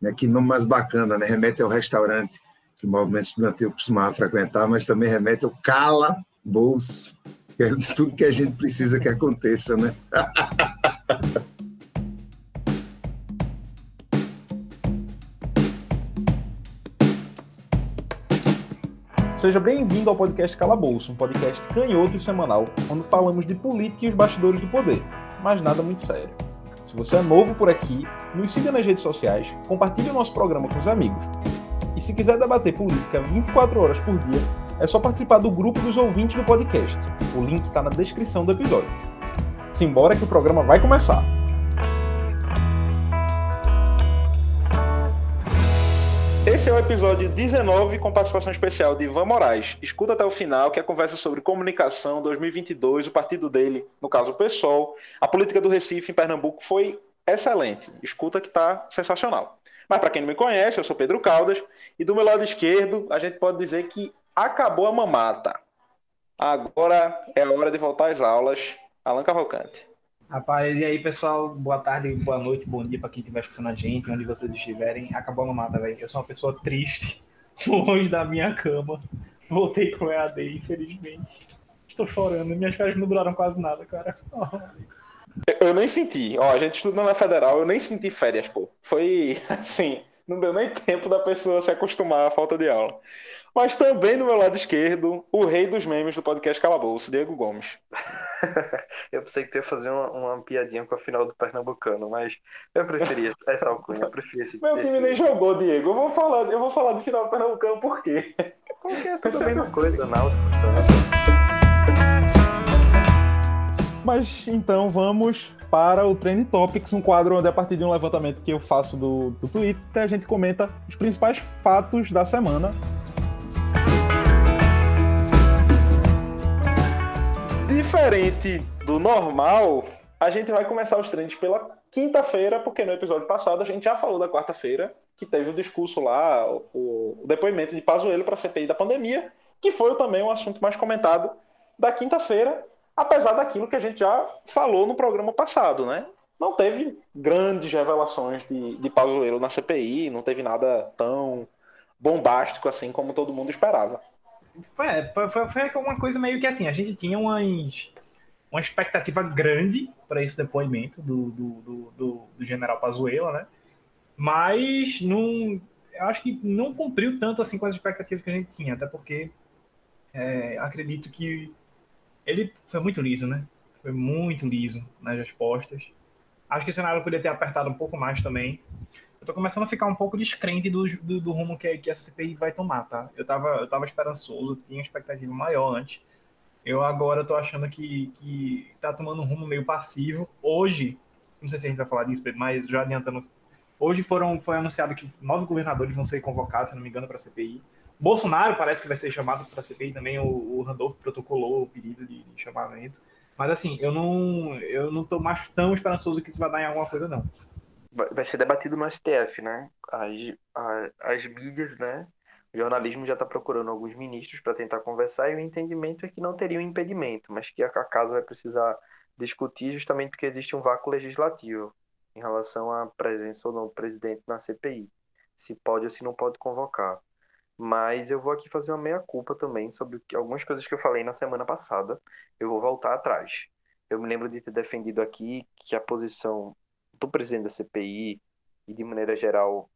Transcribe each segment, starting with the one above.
Né? Que nome mais bacana, né? Remete ao restaurante que o movimento estudantil costumava frequentar, mas também remete ao cala bolso, que é tudo que a gente precisa que aconteça, né? Seja bem-vindo ao podcast Calabouço, um podcast canhoto e semanal, onde falamos de política e os bastidores do poder, mas nada muito sério. Se você é novo por aqui, nos siga nas redes sociais, compartilhe o nosso programa com os amigos. E se quiser debater política 24 horas por dia, é só participar do grupo dos ouvintes do podcast. O link está na descrição do episódio. Simbora que o programa vai começar! Esse é o episódio 19 com participação especial de Ivan Moraes. Escuta até o final que é a conversa sobre comunicação 2022, o partido dele, no caso o PSOL, a política do Recife em Pernambuco foi excelente. Escuta que está sensacional. Mas para quem não me conhece, eu sou Pedro Caldas e do meu lado esquerdo a gente pode dizer que acabou a mamata. Agora é a hora de voltar às aulas. Alan Cavalcante. Rapaz, e aí, pessoal? Boa tarde, boa noite, bom dia para quem estiver escutando a gente, onde vocês estiverem. Acabou no mata, velho. Eu sou uma pessoa triste, longe da minha cama. Voltei pro EAD, infelizmente. Estou chorando. Minhas férias não duraram quase nada, cara. Eu nem senti. Ó, a gente estudando na federal, eu nem senti férias, pô. Foi assim, não deu nem tempo da pessoa se acostumar à falta de aula. Mas também do meu lado esquerdo, o rei dos memes do podcast Calabouço, Diego Gomes. eu pensei que tu ia fazer uma, uma, piadinha com a final do Pernambucano, mas eu preferia essa alcunha, eu preferia esse Meu time nem jogou, Diego. Eu vou falar, eu vou falar do final do Pernambucano por quê? Porque é tudo a mesma coisa, Náutico. Mas então vamos para o Trend Topics, um quadro onde, a partir de um levantamento que eu faço do, do Twitter, a gente comenta os principais fatos da semana Diferente do normal, a gente vai começar os treinos pela quinta-feira, porque no episódio passado a gente já falou da quarta-feira, que teve o discurso lá, o, o depoimento de Pazuello para a CPI da pandemia, que foi também um assunto mais comentado da quinta-feira, apesar daquilo que a gente já falou no programa passado, né? Não teve grandes revelações de, de Pazuello na CPI, não teve nada tão bombástico assim como todo mundo esperava. É, foi, foi, foi uma coisa meio que assim, a gente tinha umas, uma expectativa grande para esse depoimento do, do, do, do, general Pazuello, né? Mas não, eu acho que não cumpriu tanto assim com as expectativas que a gente tinha, até porque é, acredito que ele foi muito liso, né? Foi muito liso nas respostas. Acho que o cenário poderia ter apertado um pouco mais também eu tô começando a ficar um pouco descrente do, do, do rumo que, que essa CPI vai tomar, tá? Eu tava, eu tava esperançoso, tinha expectativa maior antes. Eu agora tô achando que, que tá tomando um rumo meio passivo. Hoje, não sei se a gente vai falar disso, mas já adiantando. Hoje foram, foi anunciado que nove governadores vão ser convocados, se não me engano, para a CPI. Bolsonaro parece que vai ser chamado para a CPI também. O, o Randolph protocolou o pedido de, de chamamento. Mas assim, eu não, eu não tô mais tão esperançoso que isso vai dar em alguma coisa, não vai ser debatido no STF, né? As, as, as mídias, né? O jornalismo já está procurando alguns ministros para tentar conversar e o entendimento é que não teria um impedimento, mas que a casa vai precisar discutir justamente porque existe um vácuo legislativo em relação à presença ou não do presidente na CPI, se pode ou se não pode convocar. Mas eu vou aqui fazer uma meia-culpa também sobre algumas coisas que eu falei na semana passada. Eu vou voltar atrás. Eu me lembro de ter defendido aqui que a posição do presidente da CPI e de maneira geral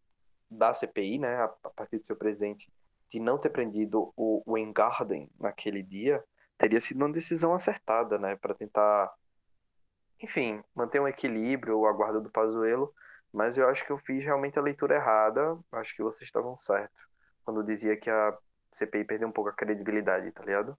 da CPI, né, a, partir do seu presidente, de não ter prendido o, o Engarden naquele dia, teria sido uma decisão acertada, né, para tentar, enfim, manter um equilíbrio, o aguardo do Pazuello, mas eu acho que eu fiz realmente a leitura errada, acho que vocês estavam certos quando dizia que a CPI perdeu um pouco a credibilidade, tá ligado?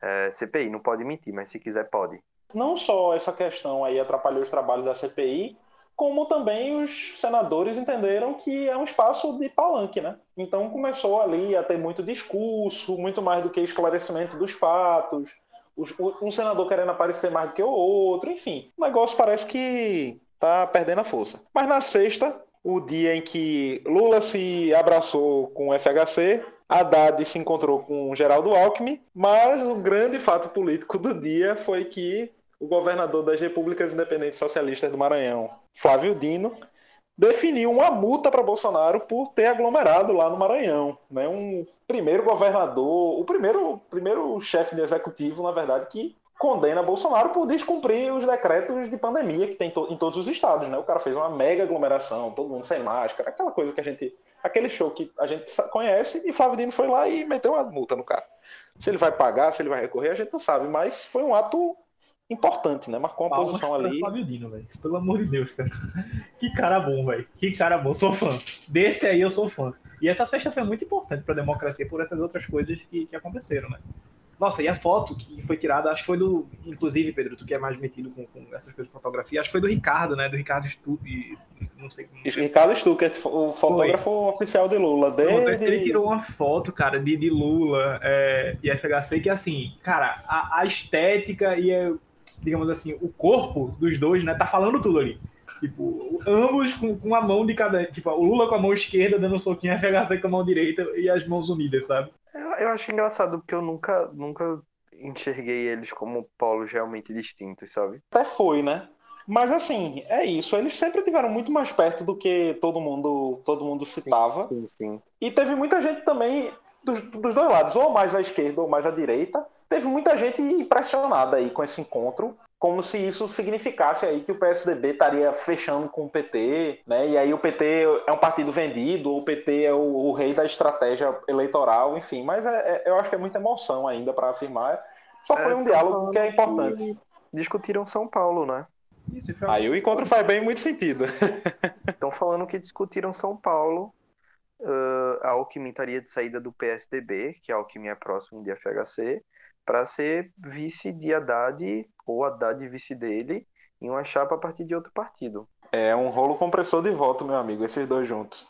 É, CPI não pode mentir, mas se quiser pode. Não só essa questão aí atrapalhou os trabalhos da CPI, como também os senadores entenderam que é um espaço de palanque, né? Então começou ali a ter muito discurso, muito mais do que esclarecimento dos fatos, um senador querendo aparecer mais do que o outro, enfim. O negócio parece que tá perdendo a força. Mas na sexta, o dia em que Lula se abraçou com o FHC, Haddad se encontrou com Geraldo Alckmin, mas o grande fato político do dia foi que o governador das Repúblicas Independentes Socialistas do Maranhão, Flávio Dino, definiu uma multa para Bolsonaro por ter aglomerado lá no Maranhão. Né? Um primeiro governador, o primeiro, primeiro chefe de executivo, na verdade, que condena Bolsonaro por descumprir os decretos de pandemia que tem em todos os estados. Né? O cara fez uma mega aglomeração, todo mundo sem máscara, aquela coisa que a gente. aquele show que a gente conhece, e Flávio Dino foi lá e meteu uma multa no cara. Se ele vai pagar, se ele vai recorrer, a gente não sabe, mas foi um ato importante, né? Marcou uma Palmas posição ali. Flávio Dino. Pelo amor de Deus, cara. Que cara bom, velho. Que cara bom. Sou fã. Desse aí eu sou fã. E essa sexta foi muito importante para a democracia por essas outras coisas que, que aconteceram, né? Nossa, e a foto que foi tirada, acho que foi do. Inclusive, Pedro, tu que é mais metido com, com essas coisas de fotografia, acho que foi do Ricardo, né? Do Ricardo Stuck. Não sei como. Ricardo Stuckert, o fotógrafo foi. oficial de Lula. Desde... Ele tirou uma foto, cara, de, de Lula é, e FHC, que assim, cara, a, a estética e, digamos assim, o corpo dos dois, né? Tá falando tudo ali. Tipo, ambos com, com a mão de cada. Tipo, o Lula com a mão esquerda dando um soquinho, a FHC com a mão direita e as mãos unidas, sabe? Eu, eu acho engraçado porque eu nunca, nunca enxerguei eles como polos realmente distintos, sabe? Até foi, né? Mas assim, é isso. Eles sempre tiveram muito mais perto do que todo mundo, todo mundo citava. Sim, sim, sim. E teve muita gente também dos, dos dois lados, ou mais à esquerda ou mais à direita. Teve muita gente impressionada aí com esse encontro como se isso significasse aí que o PSDB estaria fechando com o PT, né? E aí o PT é um partido vendido, ou o PT é o, o rei da estratégia eleitoral, enfim. Mas é, é, eu acho que é muita emoção ainda para afirmar. Só foi é, um diálogo que é importante. Que discutiram São Paulo, né? Isso, aí o encontro faz bem muito sentido. Estão falando que discutiram São Paulo. Uh, a Alckmin estaria de saída do PSDB, que a Alckmin é próximo de FHC para ser vice de Haddad ou Haddad vice dele em uma chapa a partir de outro partido. É um rolo compressor de voto, meu amigo, esses dois juntos.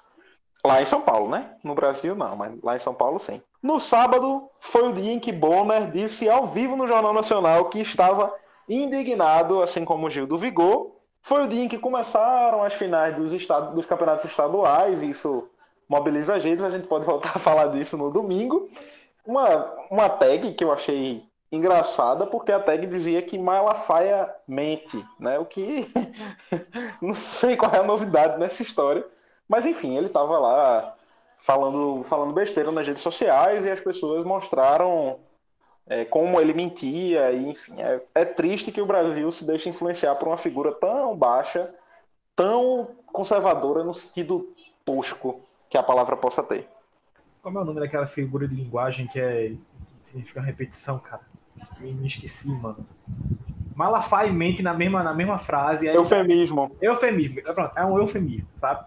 Lá em São Paulo, né? No Brasil não, mas lá em São Paulo sim. No sábado foi o dia em que Bonner disse ao vivo no Jornal Nacional que estava indignado, assim como Gil do Vigor. Foi o dia em que começaram as finais dos, estados, dos campeonatos estaduais, isso mobiliza a gente, a gente pode voltar a falar disso no domingo uma, uma tag que eu achei engraçada, porque a tag dizia que Malafaia mente, né? O que não sei qual é a novidade nessa história, mas enfim, ele estava lá falando, falando besteira nas redes sociais e as pessoas mostraram é, como ele mentia, e enfim, é, é triste que o Brasil se deixe influenciar por uma figura tão baixa, tão conservadora no sentido tosco que a palavra possa ter. Como é o nome daquela figura de linguagem que é. Que significa repetição, cara? Eu me esqueci, mano. Malafaia mente na mesma, na mesma frase. Eufemismo. Eufemismo. É, pronto, é um eufemismo, sabe?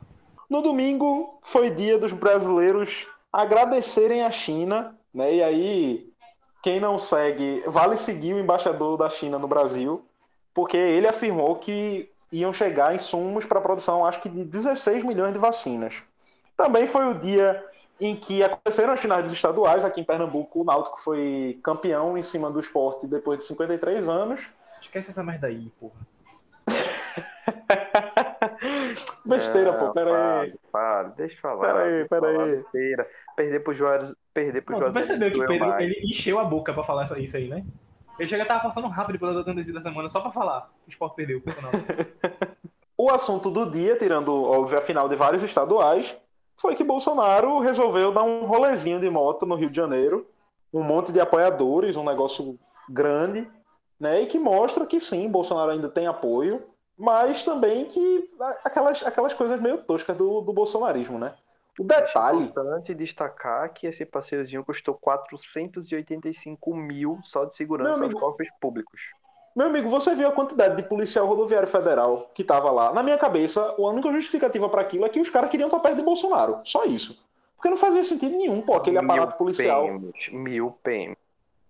No domingo foi dia dos brasileiros agradecerem a China, né? E aí, quem não segue, vale seguir o embaixador da China no Brasil, porque ele afirmou que iam chegar insumos para a produção, acho que de 16 milhões de vacinas. Também foi o dia em que aconteceram as finais dos estaduais aqui em Pernambuco. O Náutico foi campeão em cima do esporte depois de 53 anos. Esquece essa merda aí, porra. besteira, pô, pera aí. Para, deixa eu falar. Pera aí, pera aí. Besteira. Perder pro Juárez. Perder pro Juárez. Tu percebeu que Pedro ele encheu a boca pra falar isso aí, né? Ele chega tava passando rápido pelas outras da semana só pra falar. O esporte perdeu, não. o assunto do dia, tirando, óbvio, a final de vários estaduais, foi que Bolsonaro resolveu dar um rolezinho de moto no Rio de Janeiro, um monte de apoiadores, um negócio grande, né? E que mostra que sim, Bolsonaro ainda tem apoio, mas também que aquelas, aquelas coisas meio toscas do, do bolsonarismo, né? O detalhe. É importante destacar que esse passeiozinho custou 485 mil só de segurança aos cofres públicos. Meu amigo, você viu a quantidade de policial rodoviário federal que tava lá? Na minha cabeça, a única justificativa para aquilo é que os caras queriam estar perto de Bolsonaro. Só isso. Porque não fazia sentido nenhum, pô, aquele mil aparato policial. PMs, mil PM.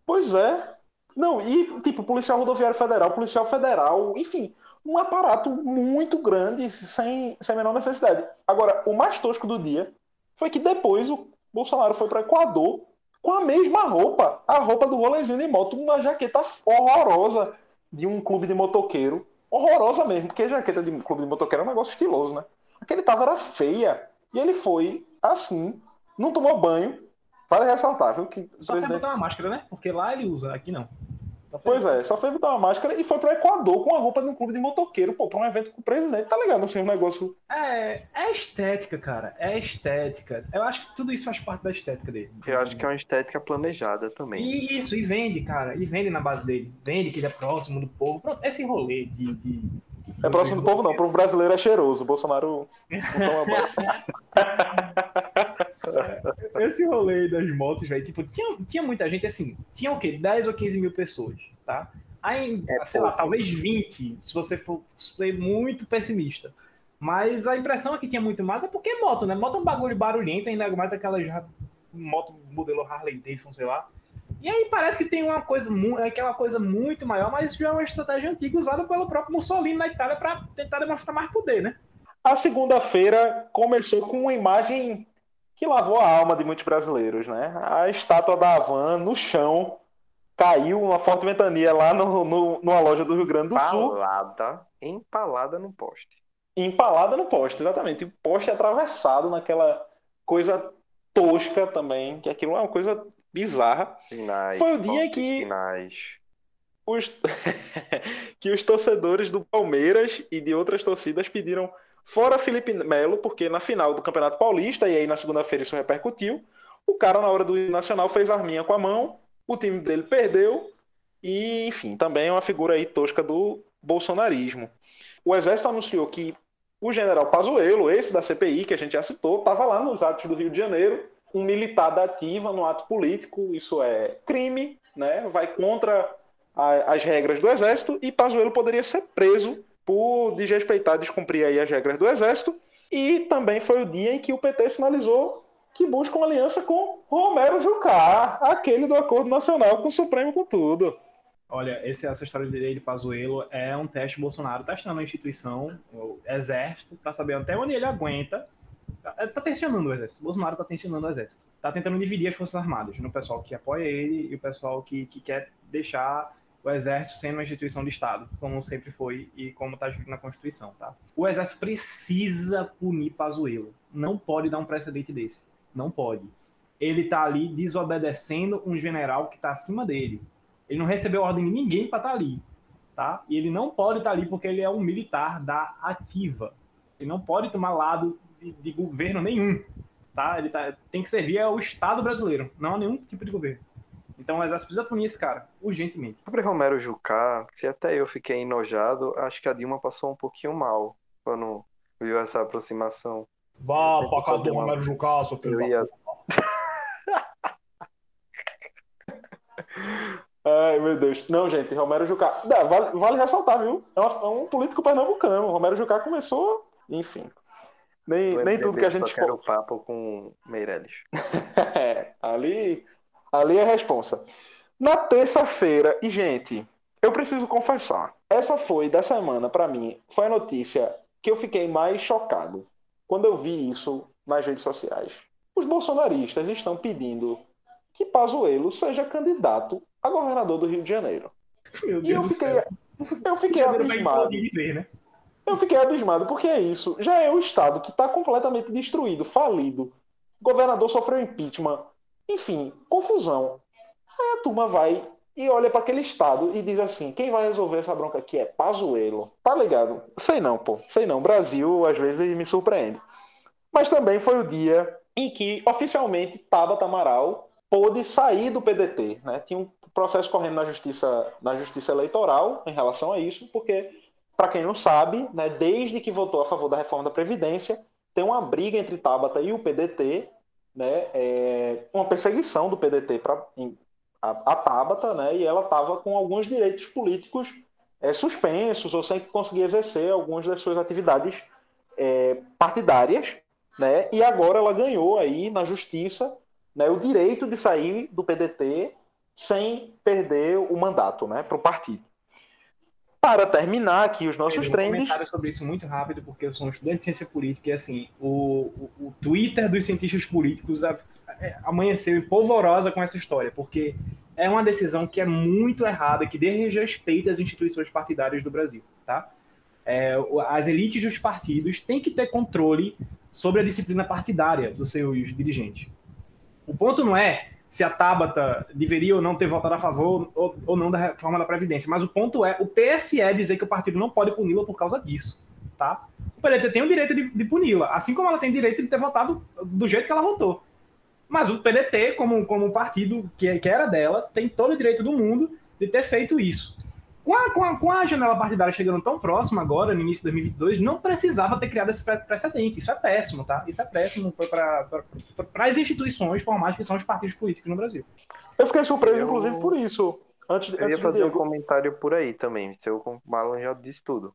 Pois é. Não, e tipo, policial rodoviário federal, policial federal, enfim, um aparato muito grande, sem, sem a menor necessidade. Agora, o mais tosco do dia foi que depois o Bolsonaro foi para Equador com a mesma roupa, a roupa do rolezinho de moto, uma jaqueta horrorosa de um clube de motoqueiro. Horrorosa mesmo, porque a jaqueta de clube de motoqueiro é um negócio estiloso, né? Aquele tava era feia. E ele foi assim, não tomou banho. Vale ressaltar, viu? Que Só presidente... botar uma máscara, né? Porque lá ele usa, aqui não. Pois é, só foi botar uma máscara e foi para Equador com a roupa de um clube de motoqueiro, pô, pra um evento com o presidente, tá ligado? Assim, um negócio. É, é estética, cara. É estética. Eu acho que tudo isso faz parte da estética dele. Eu acho que é uma estética planejada também. E isso, e vende, cara. E vende na base dele. Vende que ele é próximo do povo. Pronto, esse rolê de. de... É próximo do povo, não. Para um brasileiro é cheiroso. O Bolsonaro não toma Esse rolê das motos, velho, tipo, tinha, tinha muita gente, assim, tinha o quê? 10 ou 15 mil pessoas, tá? Aí, é, sei lá, talvez 20, se você for ser muito pessimista. Mas a impressão é que tinha muito mais, é porque é moto, né? Moto é um bagulho barulhento, ainda mais aquela já, moto modelo Harley Davidson, sei lá. E aí parece que tem uma coisa, aquela coisa muito maior, mas isso já é uma estratégia antiga usada pelo próprio Mussolini na Itália para tentar demonstrar mais poder, né? A segunda-feira começou com uma imagem que lavou a alma de muitos brasileiros, né? A estátua da Havan no chão caiu uma forte ventania lá no, no, numa loja do Rio Grande do empalada, Sul. Empalada no poste. Empalada no poste, exatamente. O poste atravessado naquela coisa tosca também, que aquilo é uma coisa bizarra. Sinais, Foi o dia que os que os torcedores do Palmeiras e de outras torcidas pediram Fora Felipe Melo, porque na final do Campeonato Paulista, e aí na segunda-feira isso repercutiu, o cara na hora do Nacional fez arminha com a mão, o time dele perdeu, e enfim, também é uma figura aí tosca do bolsonarismo. O Exército anunciou que o general Pazuello, esse da CPI, que a gente já citou, estava lá nos atos do Rio de Janeiro, um militar da ativa no ato político, isso é crime, né? vai contra a, as regras do Exército, e Pazuello poderia ser preso por desrespeitar, descumprir aí as regras do Exército. E também foi o dia em que o PT sinalizou que busca uma aliança com Romero Jucá, aquele do Acordo Nacional com o Supremo com tudo. Olha, esse, essa história dele de Pazuello é um teste Bolsonaro testando a instituição, o Exército, para saber até onde ele aguenta. Tá, tá tensionando o Exército. Bolsonaro tá tensionando o Exército. Tá tentando dividir as Forças Armadas no pessoal que apoia ele e o pessoal que, que quer deixar o Exército sendo uma instituição de Estado, como sempre foi e como está escrito na Constituição, tá? O Exército precisa punir Pazuello. Não pode dar um precedente desse. Não pode. Ele está ali desobedecendo um general que está acima dele. Ele não recebeu ordem de ninguém para estar tá ali, tá? E ele não pode estar tá ali porque ele é um militar da ativa. Ele não pode tomar lado de, de governo nenhum, tá? Ele tá, tem que servir ao Estado brasileiro, não a nenhum tipo de governo. Então o exército precisa punir esse cara, urgentemente. Sobre Romero Jucá, se até eu fiquei enojado, acho que a Dilma passou um pouquinho mal quando viu essa aproximação. Vá pra casa do Romero Jucá, seu filho. Ia... Ai, meu Deus. Não, gente, Romero Jucá. Vale, vale ressaltar, viu? É, uma, é, um político pernambucano. Romero Jucá começou, enfim. Nem, nem tudo que a gente. Eu quero papo com Meirelles. é, ali Ali é a responsa. Na terça-feira, e gente, eu preciso confessar, essa foi da semana para mim, foi a notícia que eu fiquei mais chocado quando eu vi isso nas redes sociais. Os bolsonaristas estão pedindo que Pazuello seja candidato a governador do Rio de Janeiro. Meu Deus e eu fiquei, eu fiquei abismado. né? Eu fiquei abismado porque é isso. Já é o estado que está completamente destruído, falido. O governador sofreu impeachment enfim, confusão. Aí a turma vai e olha para aquele estado e diz assim: quem vai resolver essa bronca aqui é Pazuello. Tá ligado? Sei não, pô. Sei não. Brasil às vezes me surpreende. Mas também foi o dia em que oficialmente Tabata Amaral pôde sair do PDT, né? Tinha um processo correndo na justiça, na justiça eleitoral em relação a isso, porque para quem não sabe, né, desde que votou a favor da reforma da previdência, tem uma briga entre Tabata e o PDT né, é, uma perseguição do PDT para a, a Tabata, né, e ela estava com alguns direitos políticos é, suspensos ou sem conseguir exercer algumas das suas atividades é, partidárias, né, e agora ela ganhou aí na justiça né, o direito de sair do PDT sem perder o mandato né, para o partido. Para terminar aqui os nossos eu trends. Um comentário sobre isso muito rápido, porque eu sou um estudante de ciência política e assim, o, o, o Twitter dos cientistas políticos é, amanheceu polvorosa com essa história, porque é uma decisão que é muito errada, que desrespeita as instituições partidárias do Brasil, tá? É, as elites dos partidos têm que ter controle sobre a disciplina partidária dos seus dirigentes. O ponto não é se a Tabata deveria ou não ter votado a favor ou, ou não da reforma da Previdência. Mas o ponto é o TSE dizer que o partido não pode puni-la por causa disso. Tá? O PDT tem o direito de, de puni-la, assim como ela tem direito de ter votado do jeito que ela votou. Mas o PDT, como, como partido que, que era dela, tem todo o direito do mundo de ter feito isso. Com a, com, a, com a janela partidária chegando tão próxima agora, no início de 2022, não precisava ter criado esse precedente. Isso é péssimo, tá? Isso é péssimo para as instituições formais que são os partidos políticos no Brasil. Eu fiquei surpreso, eu... inclusive, por isso. Antes, eu antes ia fazer um comentário por aí também. Seu Marlon já disse tudo.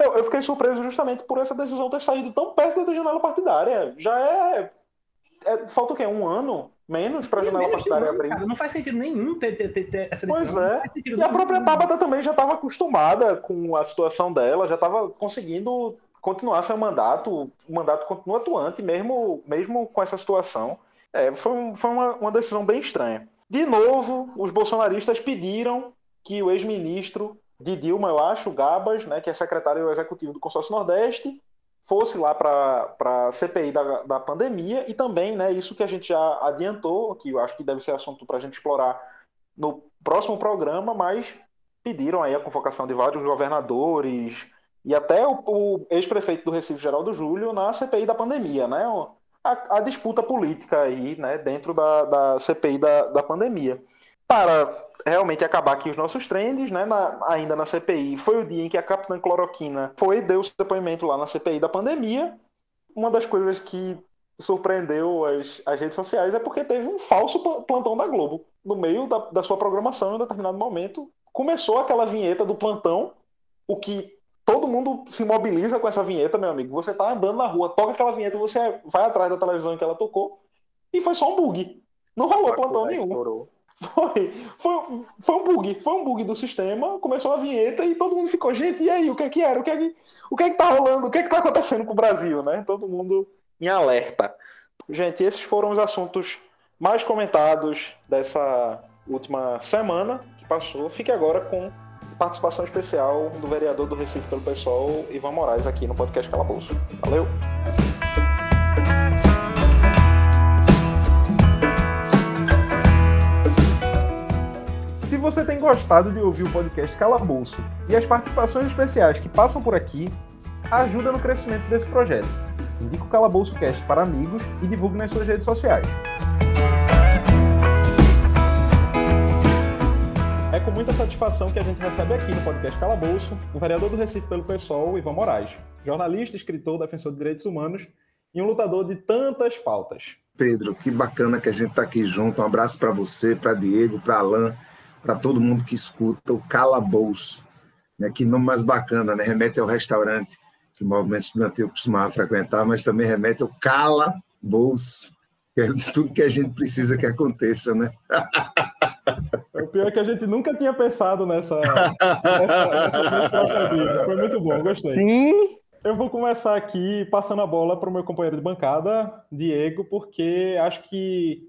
Eu, eu fiquei surpreso justamente por essa decisão ter saído tão perto da janela partidária. Já é. é falta o quê? Um ano? Menos para a janela partidária abrir. Cara, não faz sentido nenhum ter, ter, ter, ter essa decisão. Pois é. E a própria Tabata também já estava acostumada com a situação dela, já estava conseguindo continuar seu mandato. O mandato continua atuante, mesmo, mesmo com essa situação. É, foi, foi uma, uma decisão bem estranha. De novo, os bolsonaristas pediram que o ex-ministro de Dilma, eu acho, Gabas, né, que é secretário executivo do Consórcio Nordeste, fosse lá para a CPI da, da pandemia e também, né, isso que a gente já adiantou, que eu acho que deve ser assunto para a gente explorar no próximo programa, mas pediram aí a convocação de vários governadores e até o, o ex-prefeito do Recife, Geraldo Júlio, na CPI da pandemia, né, a, a disputa política aí, né, dentro da, da CPI da, da pandemia. Para realmente acabar aqui os nossos trends, né? Na, ainda na CPI, foi o dia em que a Capitã Cloroquina foi deu seu depoimento lá na CPI da pandemia. Uma das coisas que surpreendeu as, as redes sociais é porque teve um falso plantão da Globo. No meio da, da sua programação, em um determinado momento, começou aquela vinheta do plantão, o que todo mundo se mobiliza com essa vinheta, meu amigo. Você tá andando na rua, toca aquela vinheta, você vai atrás da televisão em que ela tocou, e foi só um bug. Não rolou plantão nenhum. Estourou. Foi, foi, foi um bug, foi um bug do sistema, começou a vinheta e todo mundo ficou, gente, e aí, o que é que era? O que é que, o que, é que tá rolando? O que é que tá acontecendo com o Brasil, né? Todo mundo em alerta. Gente, esses foram os assuntos mais comentados dessa última semana que passou. Fique agora com participação especial do vereador do Recife pelo PSOL, Ivan Moraes, aqui no podcast Calabouço. Valeu! Você tem gostado de ouvir o podcast Calabouço e as participações especiais que passam por aqui, ajuda no crescimento desse projeto. Indique o Calabouço Cast para amigos e divulgue nas suas redes sociais. É com muita satisfação que a gente recebe aqui no podcast Calabouço o vereador do Recife pelo PSOL, Ivan Moraes, jornalista, escritor, defensor de direitos humanos e um lutador de tantas pautas. Pedro, que bacana que a gente está aqui junto. Um abraço para você, para Diego, para Alain para todo mundo que escuta, o Calabouço. Né? Que nome mais bacana, né? remete ao restaurante que o movimento estudantil costumava frequentar, mas também remete ao Calabouço, que é tudo que a gente precisa que aconteça, né? O pior é que a gente nunca tinha pensado nessa, nessa, nessa Foi muito bom, gostei. Sim. Eu vou começar aqui passando a bola para o meu companheiro de bancada, Diego, porque acho que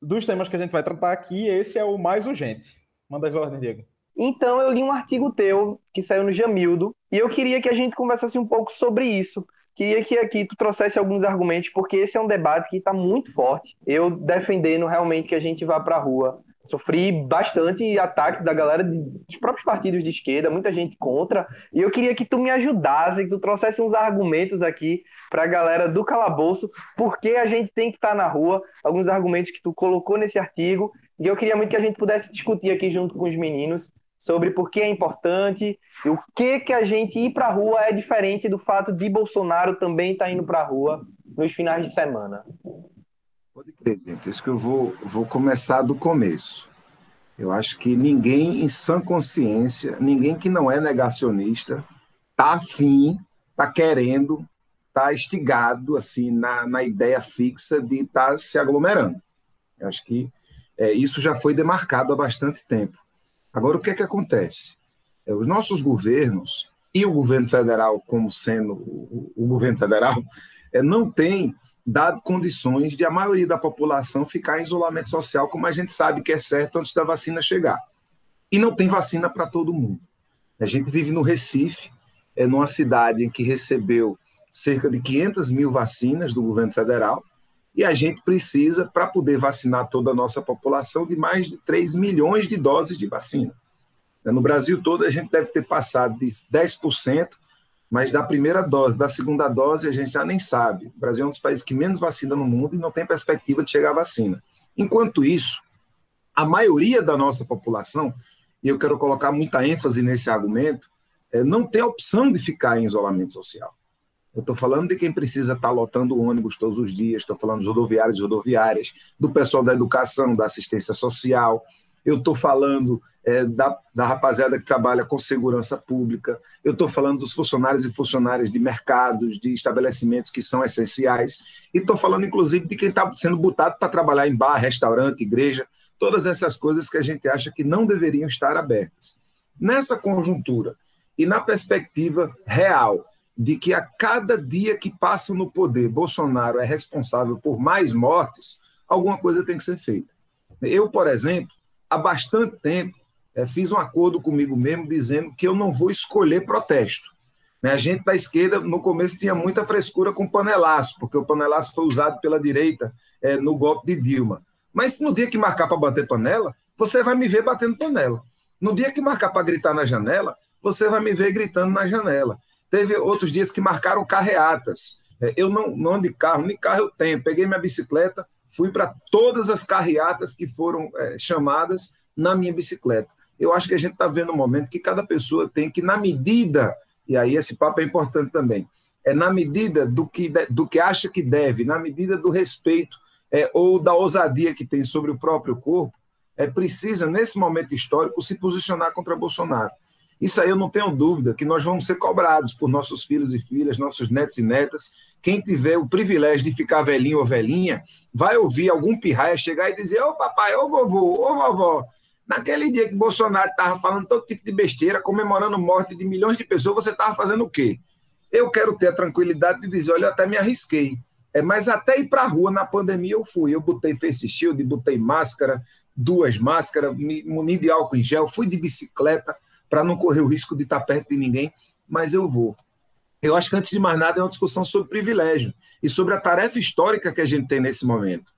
dos temas que a gente vai tratar aqui, esse é o mais urgente. Manda as ordens, Diego. Então, eu li um artigo teu que saiu no Jamildo e eu queria que a gente conversasse um pouco sobre isso. Queria que aqui tu trouxesse alguns argumentos, porque esse é um debate que está muito forte. Eu defendendo realmente que a gente vá para a rua. Sofri bastante ataque da galera dos próprios partidos de esquerda, muita gente contra. E eu queria que tu me ajudasse, que tu trouxesse uns argumentos aqui para a galera do calabouço, porque a gente tem que estar tá na rua, alguns argumentos que tu colocou nesse artigo e eu queria muito que a gente pudesse discutir aqui junto com os meninos sobre por que é importante e o que que a gente ir para a rua é diferente do fato de Bolsonaro também estar tá indo para a rua nos finais de semana. Pode crer, gente. Isso que eu vou, vou começar do começo. Eu acho que ninguém em sã consciência, ninguém que não é negacionista, tá afim, tá querendo, tá estigado assim na, na ideia fixa de estar tá se aglomerando. Eu acho que é, isso já foi demarcado há bastante tempo. Agora, o que é que acontece? É, os nossos governos, e o governo federal, como sendo o, o governo federal, é, não tem dado condições de a maioria da população ficar em isolamento social, como a gente sabe que é certo antes da vacina chegar. E não tem vacina para todo mundo. A gente vive no Recife, é numa cidade em que recebeu cerca de 500 mil vacinas do governo federal, E a gente precisa, para poder vacinar toda a nossa população, de mais de 3 milhões de doses de vacina. No Brasil todo, a gente deve ter passado de 10%, mas da primeira dose, da segunda dose, a gente já nem sabe. O Brasil é um dos países que menos vacina no mundo e não tem perspectiva de chegar à vacina. Enquanto isso, a maioria da nossa população, e eu quero colocar muita ênfase nesse argumento, é, não tem opção de ficar em isolamento social. Eu estou falando de quem precisa estar tá lotando ônibus todos os dias, estou falando dos rodoviários e rodoviárias, do pessoal da educação, da assistência social, eu estou falando é, da, da rapaziada que trabalha com segurança pública, eu estou falando dos funcionários e funcionárias de mercados, de estabelecimentos que são essenciais, e estou falando, inclusive, de quem está sendo botado para trabalhar em bar, restaurante, igreja, todas essas coisas que a gente acha que não deveriam estar abertas. Nessa conjuntura e na perspectiva real de que a cada dia que passa no poder, Bolsonaro é responsável por mais mortes, alguma coisa tem que ser feita. Eu, por exemplo, há bastante tempo, é, fiz um acordo comigo mesmo dizendo que eu não vou escolher protesto. Né? A gente da esquerda, no começo, tinha muita frescura com panelaço, porque o panelaço foi usado pela direita é, no golpe de Dilma. Mas no dia que marcar para bater panela, você vai me ver batendo panela. No dia que marcar para gritar na janela, você vai me ver gritando na janela. Teve outros dias que marcaram carreatas. É, eu não, não de carro, nem carro eu tenho. Peguei minha bicicleta, fui para todas as carreatas que foram é, chamadas na minha bicicleta. Eu acho que a gente está vendo um momento que cada pessoa tem que, na medida, e aí esse papo é importante também, é na medida do que, do que acha que deve, na medida do respeito é, ou da ousadia que tem sobre o próprio corpo, é precisa, nesse momento histórico, se posicionar contra Bolsonaro. Isso aí eu não tenho dúvida que nós vamos ser cobrados por nossos filhos e filhas, nossos netos e netas. Quem tiver o privilégio de ficar velhinho ou velhinha, vai ouvir algum pirraia chegar e dizer: Ô papai, ô vovô, ô vovó, naquele dia que Bolsonaro estava falando todo tipo de besteira, comemorando morte de milhões de pessoas, você estava fazendo o quê? Eu quero ter a tranquilidade de dizer: olha, eu até me arrisquei. É, mas até ir para a rua na pandemia eu fui. Eu botei face shield, botei máscara, duas máscaras, me muni de álcool em gel, fui de bicicleta para não correr o risco de estar tá perto de ninguém, mas eu vou. Eu acho que, antes de mais nada, é uma discussão sobre privilégio e sobre a tarefa histórica que a gente tem nesse momento.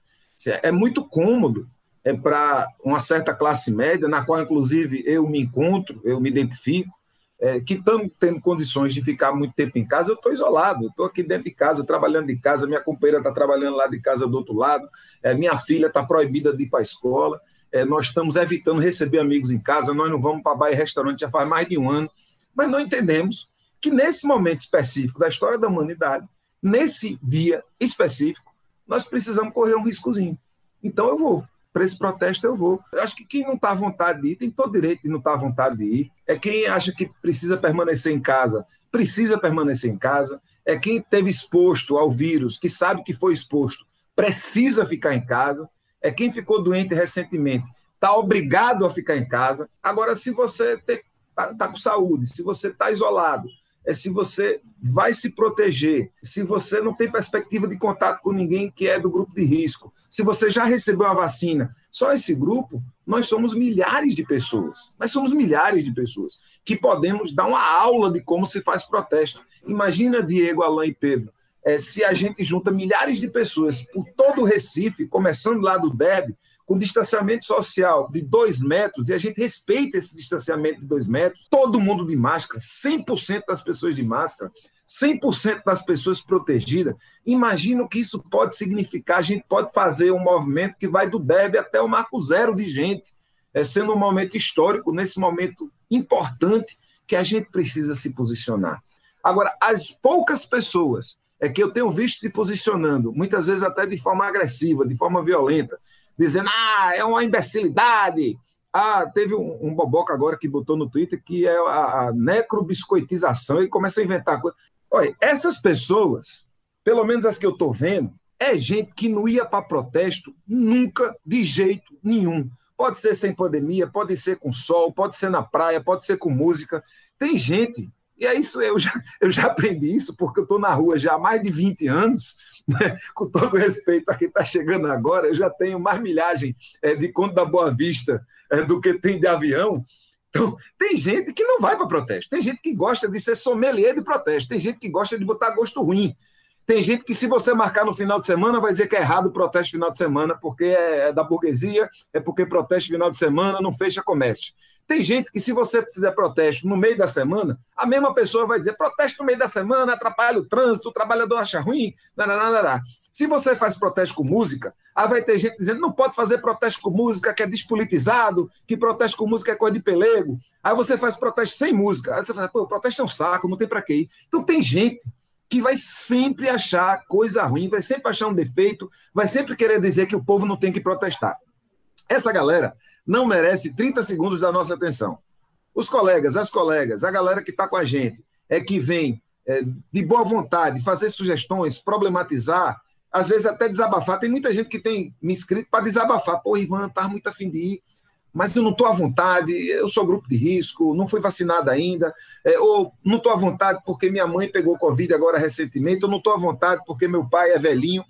É muito cômodo é, para uma certa classe média, na qual, inclusive, eu me encontro, eu me identifico, é, que estão tendo condições de ficar muito tempo em casa, eu estou isolado, estou aqui dentro de casa, trabalhando de casa, minha companheira está trabalhando lá de casa do outro lado, é, minha filha está proibida de ir para a escola é, nós estamos evitando receber amigos em casa, nós não vamos para bar e restaurante já faz mais de um ano, mas não entendemos que nesse momento específico da história da humanidade, nesse dia específico, nós precisamos correr um riscozinho. Então eu vou. Para esse protesto eu vou. Eu acho que quem não está à vontade de ir tem todo direito de não estar tá à vontade de ir. É quem acha que precisa permanecer em casa, precisa permanecer em casa. É quem teve exposto ao vírus, que sabe que foi exposto, precisa ficar em casa é quem ficou doente recentemente está obrigado a ficar em casa. Agora, se você está tá com saúde, se você está isolado, é se você vai se proteger, se você não tem perspectiva de contato com ninguém que é do grupo de risco, se você já recebeu a vacina, só esse grupo, nós somos milhares de pessoas. Nós somos milhares de pessoas que podemos dar uma aula de como se faz protesto. Imagina Diego, Alain e Pedro é, se a gente junta milhares de pessoas por todo o Recife, começando lá do Derby, com distanciamento social de dois metros, e a gente respeita esse distanciamento de dois metros, todo mundo de máscara, 100% das pessoas de máscara, 100% das pessoas protegidas, imagina o que isso pode significar. A gente pode fazer um movimento que vai do Derby até o marco zero de gente, é, sendo um momento histórico, nesse momento importante que a gente precisa se posicionar. Agora, as poucas pessoas é que eu tenho visto se posicionando, muitas vezes até de forma agressiva, de forma violenta, dizendo: ah, é uma imbecilidade. Ah, teve um, um boboca agora que botou no Twitter que é a, a necrobiscoitização e começa a inventar coisas. Olha, essas pessoas, pelo menos as que eu estou vendo, é gente que não ia para protesto nunca, de jeito nenhum. Pode ser sem pandemia, pode ser com sol, pode ser na praia, pode ser com música. Tem gente e é isso, eu já, eu já aprendi isso, porque eu estou na rua já há mais de 20 anos, né? com todo respeito a quem está chegando agora, eu já tenho mais milhagem é, de conta da Boa Vista é, do que tem de avião. Então, tem gente que não vai para protesto, tem gente que gosta de ser sommelier de protesto, tem gente que gosta de botar gosto ruim, Tem gente que, se você marcar no final de semana, vai dizer que é errado o protesto final de semana, porque é, é da burguesia, é porque protesto final de semana não fecha comércio. Tem gente que, se você fizer protesto no meio da semana, a mesma pessoa vai dizer protesto no meio da semana atrapalha o trânsito, o trabalhador acha ruim. Nananana. Se você faz protesto com música, aí vai ter gente dizendo não pode fazer protesto com música, que é despolitizado, que protesto com música é coisa de pelego. Aí você faz protesto sem música. Aí você fala, pô, protesto é um saco, não tem para quê. Então tem gente que vai sempre achar coisa ruim, vai sempre achar um defeito, vai sempre querer dizer que o povo não tem que protestar. Essa galera não merece 30 segundos da nossa atenção. Os colegas, as colegas, a galera que está com a gente, é que vem é, de boa vontade fazer sugestões, problematizar, às vezes até desabafar. Tem muita gente que tem me inscrito para desabafar. Pô, Ivan, tá muito afim de ir mas eu não estou à vontade, eu sou grupo de risco, não fui vacinado ainda, é, ou não estou à vontade porque minha mãe pegou Covid agora recentemente, ou não estou à vontade porque meu pai é velhinho.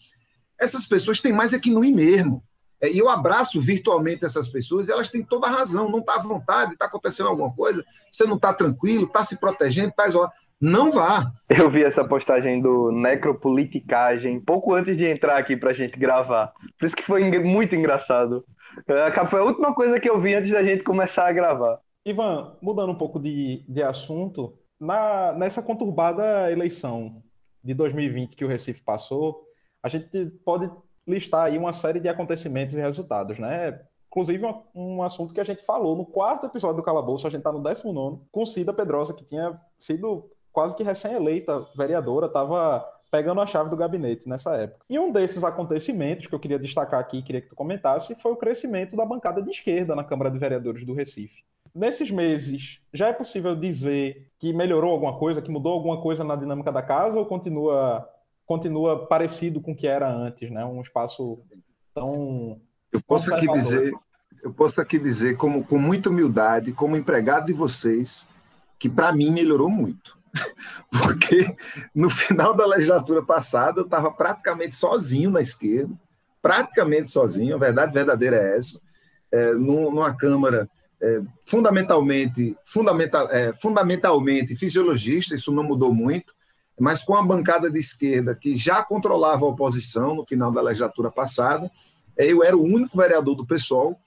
Essas pessoas têm mais é que não ir mesmo. É, e eu abraço virtualmente essas pessoas e elas têm toda a razão, não está à vontade, está acontecendo alguma coisa, você não está tranquilo, está se protegendo, está isolado. Não vá. Eu vi essa postagem do Necropoliticagem pouco antes de entrar aqui para a gente gravar. Por isso que foi muito engraçado. É, foi a última coisa que eu vi antes da gente começar a gravar. Ivan, mudando um pouco de, de assunto, na, nessa conturbada eleição de 2020 que o Recife passou, a gente pode listar aí uma série de acontecimentos e resultados, né? Inclusive, um, assunto que a gente falou no quarto episódio do Calabouço, a gente está no 19, com Cida Pedrosa, que tinha sido quase que recém-eleita vereadora, estava pegando a chave do gabinete nessa época. E um desses acontecimentos que eu queria destacar aqui, queria que tu comentasse, foi o crescimento da bancada de esquerda na Câmara de Vereadores do Recife. Nesses meses, já é possível dizer que melhorou alguma coisa, que mudou alguma coisa na dinâmica da casa ou continua continua parecido com o que era antes, né? Um espaço tão Eu posso aqui dizer, eu posso aqui dizer como com muita humildade, como empregado de vocês, que para mim melhorou muito. porque no final da legislatura passada eu estava praticamente sozinho na esquerda, praticamente sozinho, a verdade verdadeira é essa, é, numa Câmara é, fundamentalmente, fundamental, é, fundamentalmente fisiologista, isso não mudou muito, mas com a bancada de esquerda que já controlava a oposição no final da legislatura passada, é, eu era o único vereador do PSOL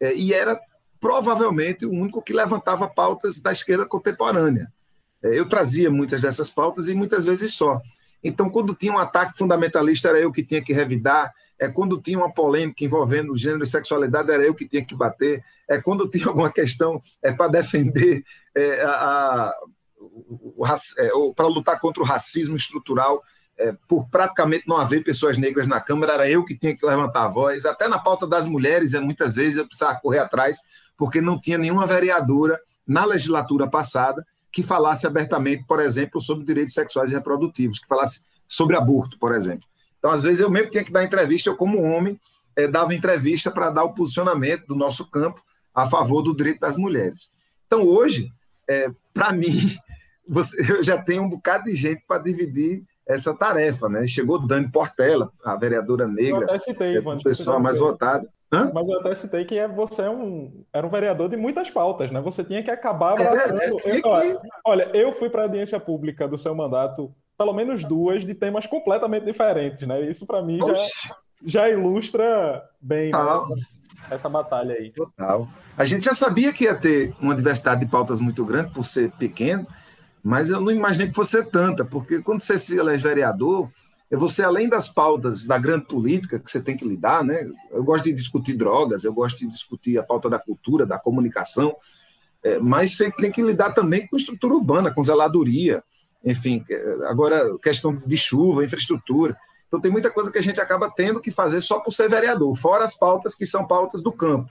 é, e era provavelmente o único que levantava pautas da esquerda contemporânea. É, eu trazia muitas dessas pautas e muitas vezes só. Então, quando tinha um ataque fundamentalista, era eu que tinha que revidar. É quando tinha uma polêmica envolvendo gênero e sexualidade, era eu que tinha que bater. É quando tinha alguma questão é, para defender é, a, para lutar contra o racismo estrutural, é, por praticamente não haver pessoas negras na Câmara, era eu que tinha que levantar a voz. Até na pauta das mulheres, é, muitas vezes eu precisava correr atrás, porque não tinha nenhuma vereadora na legislatura passada que falasse abertamente, por exemplo, sobre direitos sexuais e reprodutivos, que falasse sobre aborto, por exemplo. Então, às vezes, eu mesmo tinha que dar entrevista, eu, como homem, é, dava entrevista para dar o posicionamento do nosso campo a favor do direito das mulheres. Então, hoje, é, para mim, você, eu já tenho um bocado de gente para dividir essa tarefa, né? Chegou Dani Portela, a vereadora negra, eu até citei, é a pessoa mais votada. Hã? Mas eu até citei que é, você é um, era um vereador de muitas pautas, né? Você tinha que acabar abraçando. É, é, olha, olha, eu fui para a audiência pública do seu mandato, pelo menos duas, de temas completamente diferentes, né? Isso para mim já, já ilustra bem né, essa, essa, batalha aí. Total. A gente já sabia que ia ter uma diversidade de pautas muito grande por ser pequeno, mas eu não imaginei que fosse tanta, porque quando você se elege vereador, é você, além das pautas da grande política que você tem que lidar, né? Eu gosto de discutir drogas, eu gosto de discutir a pauta da cultura, da comunicação, é, mas você tem que lidar também com estrutura urbana, com zeladoria, enfim, agora questão de chuva, infraestrutura. Então tem muita coisa que a gente acaba tendo que fazer só por ser vereador, fora as pautas que são pautas do campo.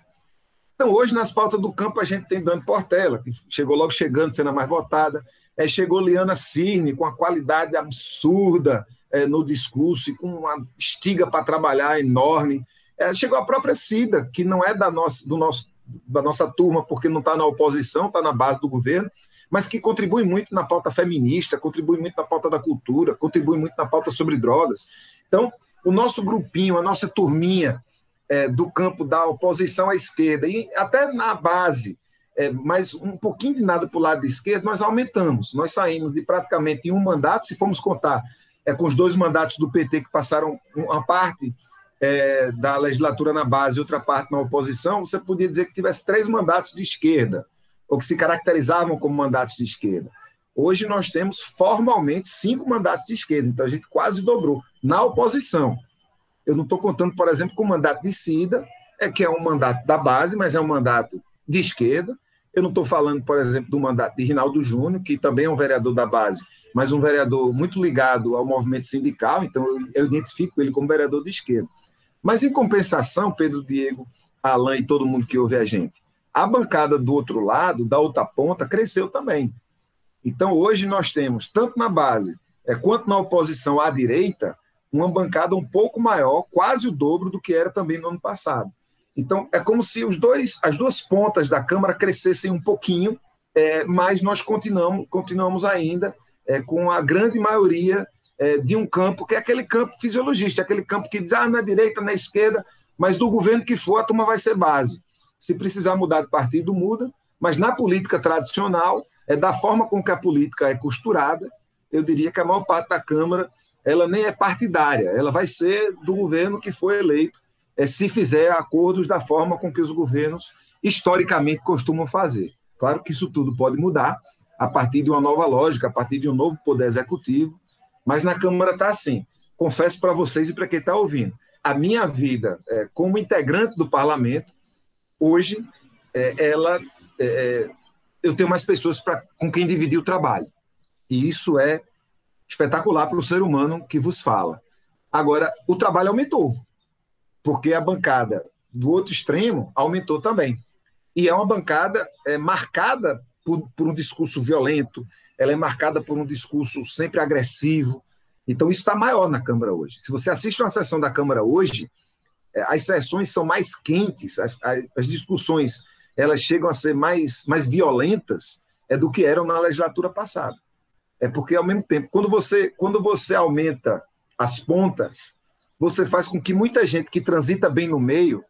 Então hoje nas pautas do campo a gente tem Dani Portela, que chegou logo chegando, sendo a mais votada, é, chegou Liana Cirne, com a qualidade absurda, é, no discurso e com uma estiga para trabalhar enorme. É, chegou a própria Cida, que não é da nossa, do nosso, da nossa turma, porque não está na oposição, está na base do governo, mas que contribui muito na pauta feminista, contribui muito na pauta da cultura, contribui muito na pauta sobre drogas. Então, o nosso grupinho, a nossa turminha é, do campo da oposição à esquerda, e até na base, é, mas um pouquinho de nada para o lado de esquerda, nós aumentamos. Nós saímos de praticamente um mandato, se formos contar é, com os dois mandatos do PT que passaram uma parte é, da legislatura na base e outra parte na oposição, você podia dizer que tivesse três mandatos de esquerda, ou que se caracterizavam como mandatos de esquerda. Hoje nós temos formalmente cinco mandatos de esquerda, então a gente quase dobrou na oposição. Eu não estou contando, por exemplo, com o mandato de Cida, é que é um mandato da base, mas é um mandato de esquerda. Eu não estou falando, por exemplo, do mandato de Rinaldo Júnior, que também é um vereador da base, mas um vereador muito ligado ao movimento sindical, então eu identifico ele como vereador de esquerda. Mas, em compensação, Pedro Diego, Alain e todo mundo que ouve a gente, a bancada do outro lado, da outra ponta, cresceu também. Então, hoje nós temos, tanto na base é, quanto na oposição à direita, uma bancada um pouco maior, quase o dobro do que era também no ano passado. Então, é como se os dois, as duas pontas da Câmara crescessem um pouquinho, é, mas nós continuamos, continuamos ainda é, com a grande maioria é, de um campo que é aquele campo fisiologista, aquele campo que diz, ah, na direita, na esquerda, mas do governo que for, a turma vai ser base. Se precisar mudar de partido, muda, mas na política tradicional, é da forma com que a política é costurada, eu diria que a maior parte da Câmara ela nem é partidária, ela vai ser do governo que foi eleito, é, se fizer acordos da forma com que os governos historicamente costumam fazer. Claro que isso tudo pode mudar a partir de uma nova lógica, a partir de um novo poder executivo, mas na Câmara está assim. Confesso para vocês e para quem está ouvindo, a minha vida é, como integrante do parlamento, hoje, é, ela, é, é, eu tenho mais pessoas pra, com quem dividir o trabalho. E isso é espetacular para o ser humano que vos fala. Agora, o trabalho aumentou, porque a bancada do outro extremo aumentou também. E é uma bancada é, marcada por, por um discurso violento, ela é marcada por um discurso sempre agressivo. Então, isso está maior na Câmara hoje. Se você assiste uma sessão da Câmara hoje, é, as sessões são mais quentes, as, as discussões elas chegam a ser mais, mais violentas é, do que eram na legislatura passada. É porque, ao mesmo tempo, quando você, quando você aumenta as pontas, você faz com que muita gente que transita bem no meio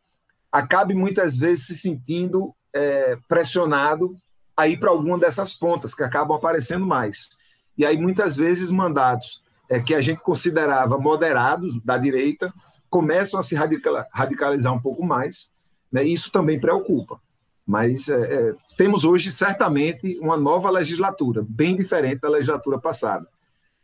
acabe muitas vezes se sentindo é, pressionado a ir para alguma dessas pontas, que acabam aparecendo mais. E aí, muitas vezes, mandatos é, que a gente considerava moderados da direita começam a se radicalizar um pouco mais, né? isso também preocupa. Mas é, é, temos hoje, certamente, uma nova legislatura, bem diferente da legislatura passada,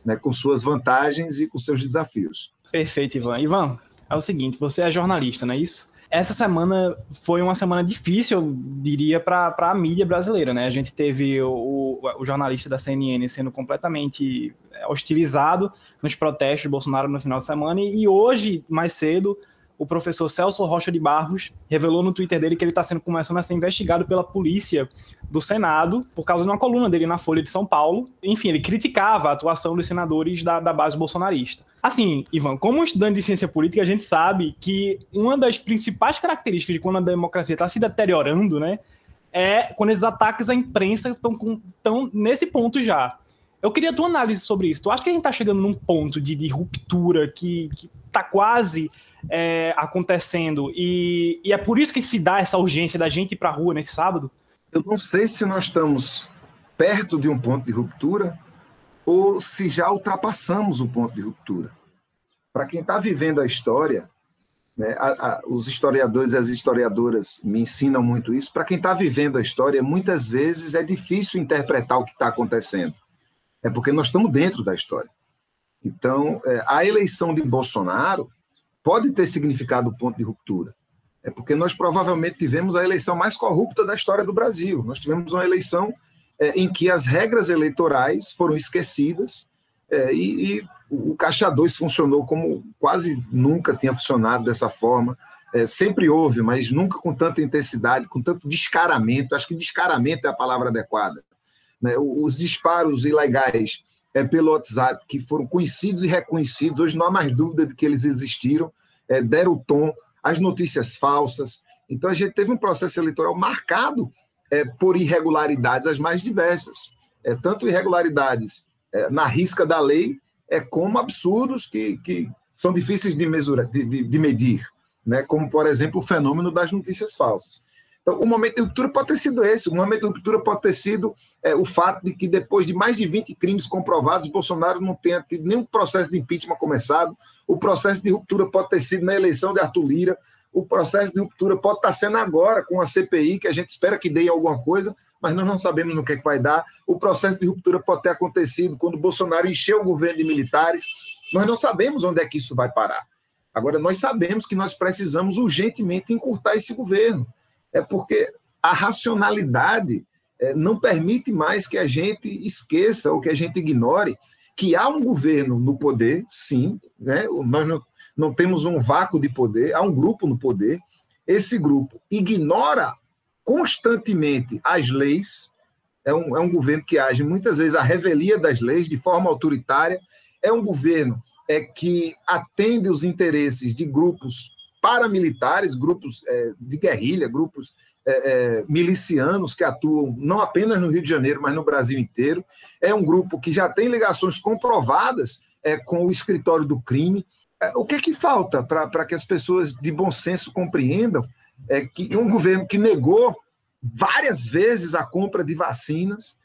né? com suas vantagens e com seus desafios. Perfeito, Ivan. Ivan, é o seguinte: você é jornalista, não é isso? essa semana foi uma semana difícil, eu diria, para a mídia brasileira, né? A gente teve o, o, jornalista da CNN sendo completamente hostilizado nos protestos de Bolsonaro no final de semana, e hoje, mais cedo, o professor Celso Rocha de Barros revelou no Twitter dele que ele está sendo começando a ser investigado pela polícia do Senado por causa de uma coluna dele na Folha de São Paulo. Enfim, ele criticava a atuação dos senadores da, da base bolsonarista. Assim, Ivan, como estudante de ciência política, a gente sabe que uma das principais características de quando a democracia está se deteriorando, né, é quando esses ataques à imprensa estão nesse ponto já. Eu queria a tua análise sobre isso. Tu acha que a gente está chegando num ponto de, de ruptura que, está quase é, acontecendo e, e, é por isso que se dá essa urgência da gente ir para a rua nesse sábado? Eu não sei se nós estamos perto de um ponto de ruptura ou se já ultrapassamos o ponto de ruptura. Para quem está vivendo a história, né, a, a, os historiadores e as historiadoras me ensinam muito isso. Para quem está vivendo a história, muitas vezes é difícil interpretar o que está acontecendo. É porque nós estamos dentro da história. Então, é, a eleição de Bolsonaro pode ter significado ponto de ruptura. É porque nós provavelmente tivemos a eleição mais corrupta da história do Brasil. Nós tivemos uma eleição é, em que as regras eleitorais foram esquecidas é, e, e, o Caixa 2 funcionou como quase nunca tinha funcionado dessa forma. É, sempre houve, mas nunca com tanta intensidade, com tanto descaramento. Acho que descaramento é a palavra adequada. Né? Os disparos ilegais é, pelo WhatsApp, que foram conhecidos e reconhecidos, hoje não há mais dúvida de que eles existiram, é, deram o tom, as notícias falsas. Então, a gente teve um processo eleitoral marcado é, por irregularidades as mais diversas, é, tanto irregularidades é, na risca da lei, é, como absurdos que, que são difíceis de, mesura, de, de, de medir, né? como, por exemplo, o fenômeno das notícias falsas. Então, o momento de ruptura pode ter sido esse. O momento de ruptura pode ter sido é, o fato de que, depois de mais de 20 crimes comprovados, Bolsonaro não tenha tido nenhum processo de impeachment começado. O processo de ruptura pode ter sido na eleição de Arthur Lira. O processo de ruptura pode estar sendo agora com a CPI, que a gente espera que dê alguma coisa, mas nós não sabemos no que, é que vai dar. O processo de ruptura pode ter acontecido quando Bolsonaro encheu o governo de militares. Nós não sabemos onde é que isso vai parar. Agora, nós sabemos que nós precisamos urgentemente encurtar esse governo. É porque a racionalidade é, não permite mais que a gente esqueça ou que a gente ignore que há um governo no poder, sim, né? nós não, não temos um vácuo de poder, há um grupo no poder. Esse grupo ignora constantemente as leis, é um, é um governo que age muitas vezes à revelia das leis, de forma autoritária, é um governo é, que atende os interesses de grupos paramilitares, grupos é, de guerrilha, grupos é, é, milicianos que atuam não apenas no Rio de Janeiro, mas no Brasil inteiro. É um grupo que já tem ligações comprovadas é, com o escritório do crime. É, o que é que falta para que as pessoas de bom senso compreendam é que um governo que negou várias vezes a compra de vacinas,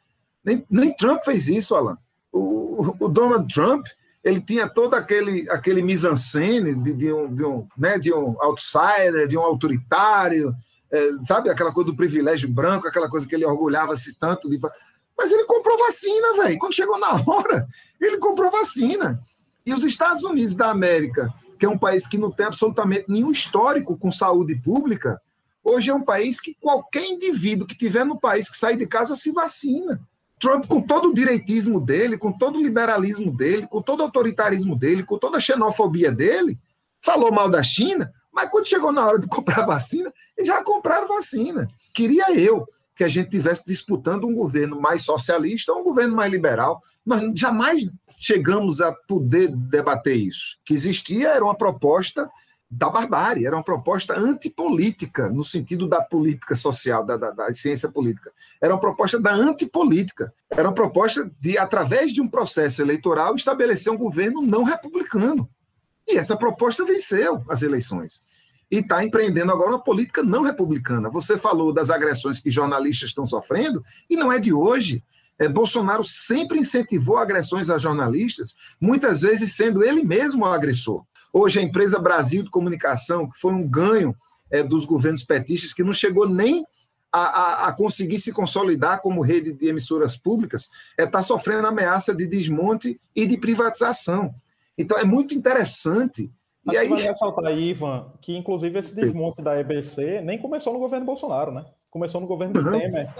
nem, nem Trump fez isso, Alan. O, o Donald Trump ele tinha todo aquele, aquele mise-en-scène de, de, um, de, um, né, de um outsider, de um autoritário, é, sabe? Aquela coisa do privilégio branco, aquela coisa que ele orgulhava-se tanto de. Mas ele comprou vacina, velho. Quando chegou na hora, ele comprou vacina. E os Estados Unidos da América, que é um país que não tem absolutamente nenhum histórico com saúde pública, hoje é um país que qualquer indivíduo que tiver no país que sair de casa se vacina. Trump, com todo o direitismo dele, com todo o liberalismo dele, com todo o autoritarismo dele, com toda a xenofobia dele, falou mal da China, mas quando chegou na hora de comprar vacina, eles já compraram vacina. Queria eu que a gente tivesse disputando um governo mais socialista ou um governo mais liberal. Nós jamais chegamos a poder debater isso. O que existia era uma proposta da barbárie, era uma proposta antipolítica, no sentido da política social, da, da, da, ciência política. Era uma proposta da antipolítica. Era uma proposta de, através de um processo eleitoral, estabelecer um governo não republicano. E essa proposta venceu as eleições. E está empreendendo agora uma política não republicana. Você falou das agressões que jornalistas estão sofrendo, e não é de hoje. É, Bolsonaro sempre incentivou agressões a jornalistas, muitas vezes sendo ele mesmo o agressor. Hoje, a empresa Brasil de Comunicação, que foi um ganho é, dos governos petistas, que não chegou nem a, a, a, conseguir se consolidar como rede de emissoras públicas, está é, tá sofrendo ameaça de desmonte e de privatização. Então, é muito interessante. E aí... Vale ressaltar, Ivan, que inclusive esse desmonte da EBC nem começou no governo Bolsonaro, né? Começou no governo do. Temer.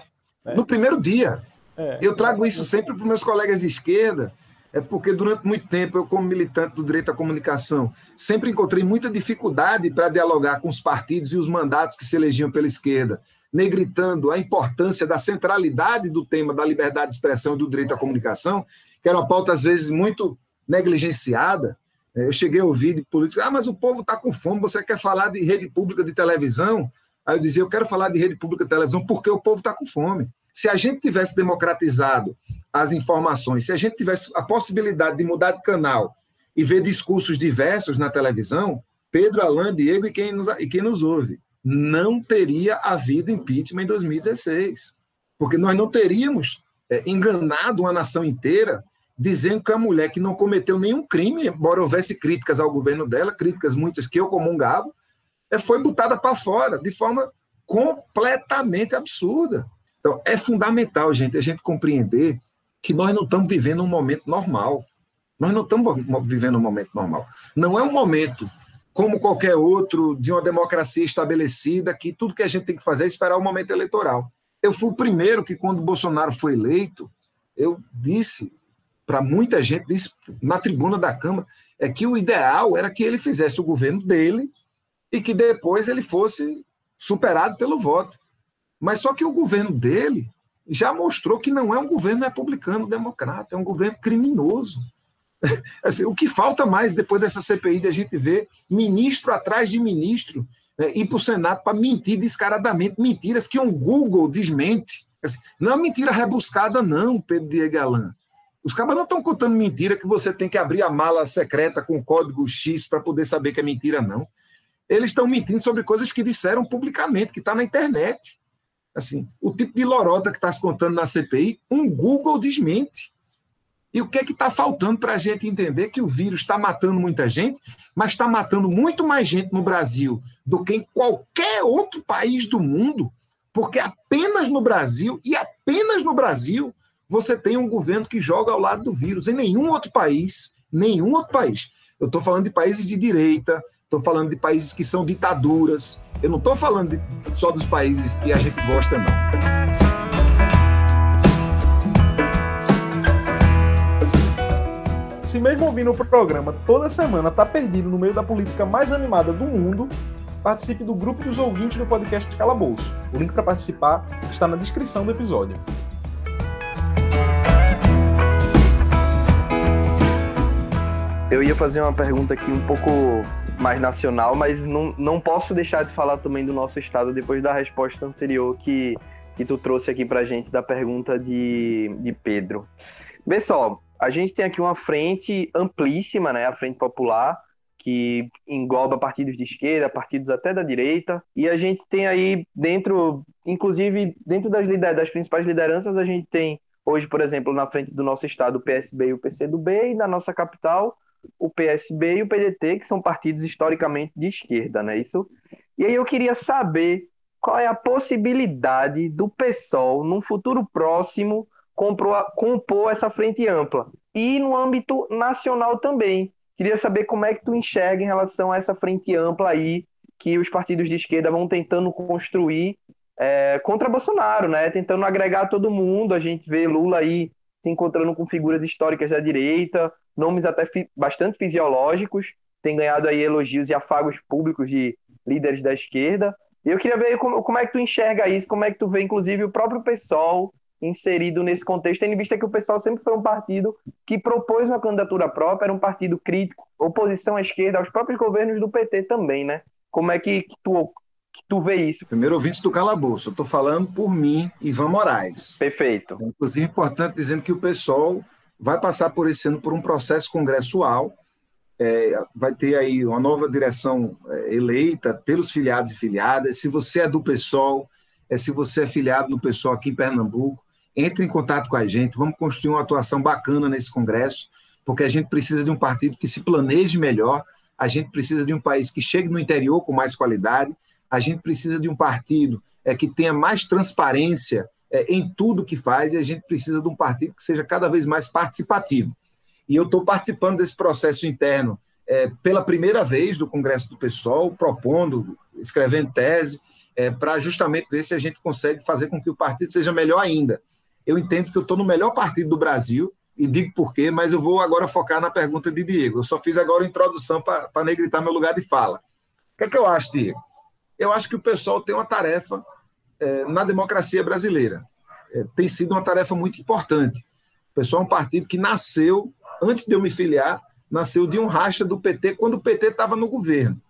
Né? No primeiro dia. É, eu trago isso sempre para os meus colegas de esquerda, é porque durante muito tempo eu, como militante do direito à comunicação, sempre encontrei muita dificuldade para dialogar com os partidos e os mandatos que se elegiam pela esquerda, negritando a importância da centralidade do tema da liberdade de expressão e do direito à comunicação, que era uma pauta às vezes muito negligenciada. É, eu cheguei a ouvir de políticos, ah, mas o povo está com fome, você quer falar de rede pública de televisão? Aí eu dizia, eu quero falar de rede pública de televisão porque o povo está com fome. Se a gente tivesse democratizado as informações, se a gente tivesse a possibilidade de mudar de canal e ver discursos diversos na televisão, Pedro, Alain, Diego e quem nos, e quem nos ouve, não teria havido impeachment em 2016. Porque nós não teríamos é, enganado uma nação inteira dizendo que a mulher que não cometeu nenhum crime, embora houvesse críticas ao governo dela, críticas muitas que eu comungava, é, foi botada para fora de forma completamente absurda. Então, é fundamental, gente, a gente compreender que nós não estamos vivendo um momento normal. Nós não estamos vivendo um momento normal. Não é um momento como qualquer outro de uma democracia estabelecida que tudo que a gente tem que fazer é esperar o momento eleitoral. Eu fui o primeiro que, quando Bolsonaro foi eleito, eu disse para muita gente, disse na tribuna da Câmara, é que o ideal era que ele fizesse o governo dele e que depois ele fosse superado pelo voto. Mas só que o governo dele já mostrou que não é um governo republicano democrata, é um governo criminoso. Assim, o que falta mais depois dessa CPI de a gente ver ministro atrás de ministro né, ir para o Senado para mentir descaradamente, mentiras que um Google desmente. Assim, não é mentira rebuscada, não, Pedro Diego Alain. Os cabas não estão contando mentira que você tem que abrir a mala secreta com código X para poder saber que é mentira, não. eles estão mentindo sobre coisas que disseram publicamente, que está na internet. Assim, o tipo de lorota que está se contando na CPI, um Google desmente. E o que é que está faltando para a gente entender que o vírus está matando muita gente, mas está matando muito mais gente no Brasil do que em qualquer outro país do mundo, porque apenas no Brasil e apenas no Brasil você tem um governo que joga ao lado do vírus. Em nenhum outro país, nenhum outro país. Eu estou falando de países de direita, estou falando de países que são ditaduras. Eu não estou falando de, só dos países que a gente gosta, não. Se mesmo ouvindo o programa toda semana tá perdido no meio da política mais animada do mundo, participe do grupo dos ouvintes do podcast Calabouço. O link para participar está na descrição do episódio. Eu ia fazer uma pergunta aqui um pouco mais nacional, mas não, não posso deixar de falar também do nosso estado depois da resposta anterior que, que tu trouxe aqui pra gente da pergunta de, de Pedro. Vê só, a gente tem aqui uma frente amplíssima, né, a Frente Popular, que engloba partidos de esquerda, partidos até da direita, e a gente tem aí dentro, inclusive dentro das, das principais lideranças, a gente tem hoje, por exemplo, na frente do nosso estado o PSB e o PCdoB, e na nossa capital o PSB e o PDT, que são partidos historicamente de esquerda, né? Isso. E aí eu queria saber qual é a possibilidade do PSOL, num futuro próximo, compor, compor essa frente ampla. E no âmbito nacional também. Queria saber como é que tu enxerga em relação a essa frente ampla aí que os partidos de esquerda vão tentando construir é, contra Bolsonaro, né? Tentando agregar todo mundo. A gente vê Lula aí se encontrando com figuras históricas da direita, nomes até fi bastante fisiológicos, tem ganhado aí elogios e afagos públicos de líderes da esquerda. E eu queria ver como, como é que tu enxerga isso, como é que tu vê, inclusive, o próprio PSOL inserido nesse contexto, tendo em vista que o PSOL sempre foi um partido que propôs uma candidatura própria, era um partido crítico, oposição à esquerda, aos próprios governos do PT também, né? Como é que, que tu que tu vê isso? Primeiro ouvinte do Calabouço, eu estou falando por mim, Ivan Moraes. Perfeito. É, inclusive, importante dizendo que o PSOL vai passar por esse ano por um processo congressual, é, vai ter aí uma nova direção é, eleita pelos filiados e filiadas. Se você é do PSOL, é, se você é filiado no PSOL aqui em Pernambuco, entre em contato com a gente, vamos construir uma atuação bacana nesse congresso, porque a gente precisa de um partido que se planeje melhor, a gente precisa de um país que chegue no interior com mais qualidade, a gente precisa de um partido é, que tenha mais transparência é, em tudo que faz e a gente precisa de um partido que seja cada vez mais participativo. E eu estou participando desse processo interno é, pela primeira vez do Congresso do PSOL, propondo, escrevendo tese, é, para justamente ver se a gente consegue fazer com que o partido seja melhor ainda. Eu entendo que eu estou no melhor partido do Brasil, e digo por quê, mas eu vou agora focar na pergunta de Diego. Eu só fiz agora a introdução para negritar meu lugar de fala. O que é que eu acho, Diego? Eu acho que o pessoal tem uma tarefa é, na democracia brasileira. É, tem sido uma tarefa muito importante. O pessoal é um partido que nasceu, antes de eu me filiar, nasceu de um racha do PT quando o PT estava no governo.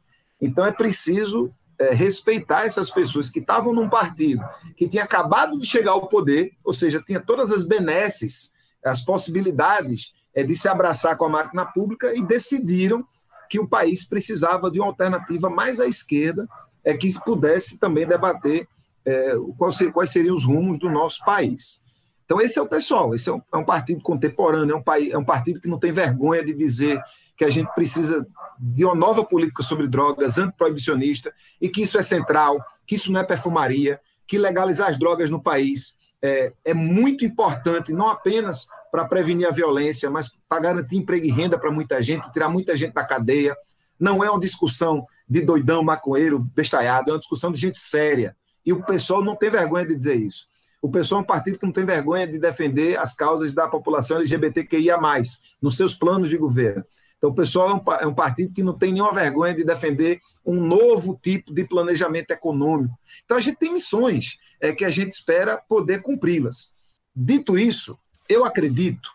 Então é preciso é, respeitar essas pessoas que estavam num partido que tinha acabado de chegar ao poder, ou seja, tinha todas as benesses, as possibilidades é, de se abraçar com a máquina pública e decidiram que o país precisava de uma alternativa mais à esquerda, é que pudesse também debater é, quais seriam os rumos do nosso país. Então, esse é o pessoal, esse é um, é um partido contemporâneo, é um, país, é um partido que não tem vergonha de dizer que a gente precisa de uma nova política sobre drogas, antiproibicionista, e que isso é central, que isso não é perfumaria, que legalizar as drogas no país é, é muito importante, não apenas para prevenir a violência, mas para garantir emprego e renda para muita gente, tirar muita gente da cadeia. Não é uma discussão de doidão, maconheiro, bestalhado, é uma discussão de gente séria, e o pessoal não tem vergonha de dizer isso. O pessoal é um partido que não tem vergonha de defender as causas da população LGBTQIA, nos seus planos de governo. Então, o pessoal é um, é um, partido que não tem nenhuma vergonha de defender um novo tipo de planejamento econômico. Então, a gente tem missões é, que a gente espera poder cumpri-las. Dito isso, eu acredito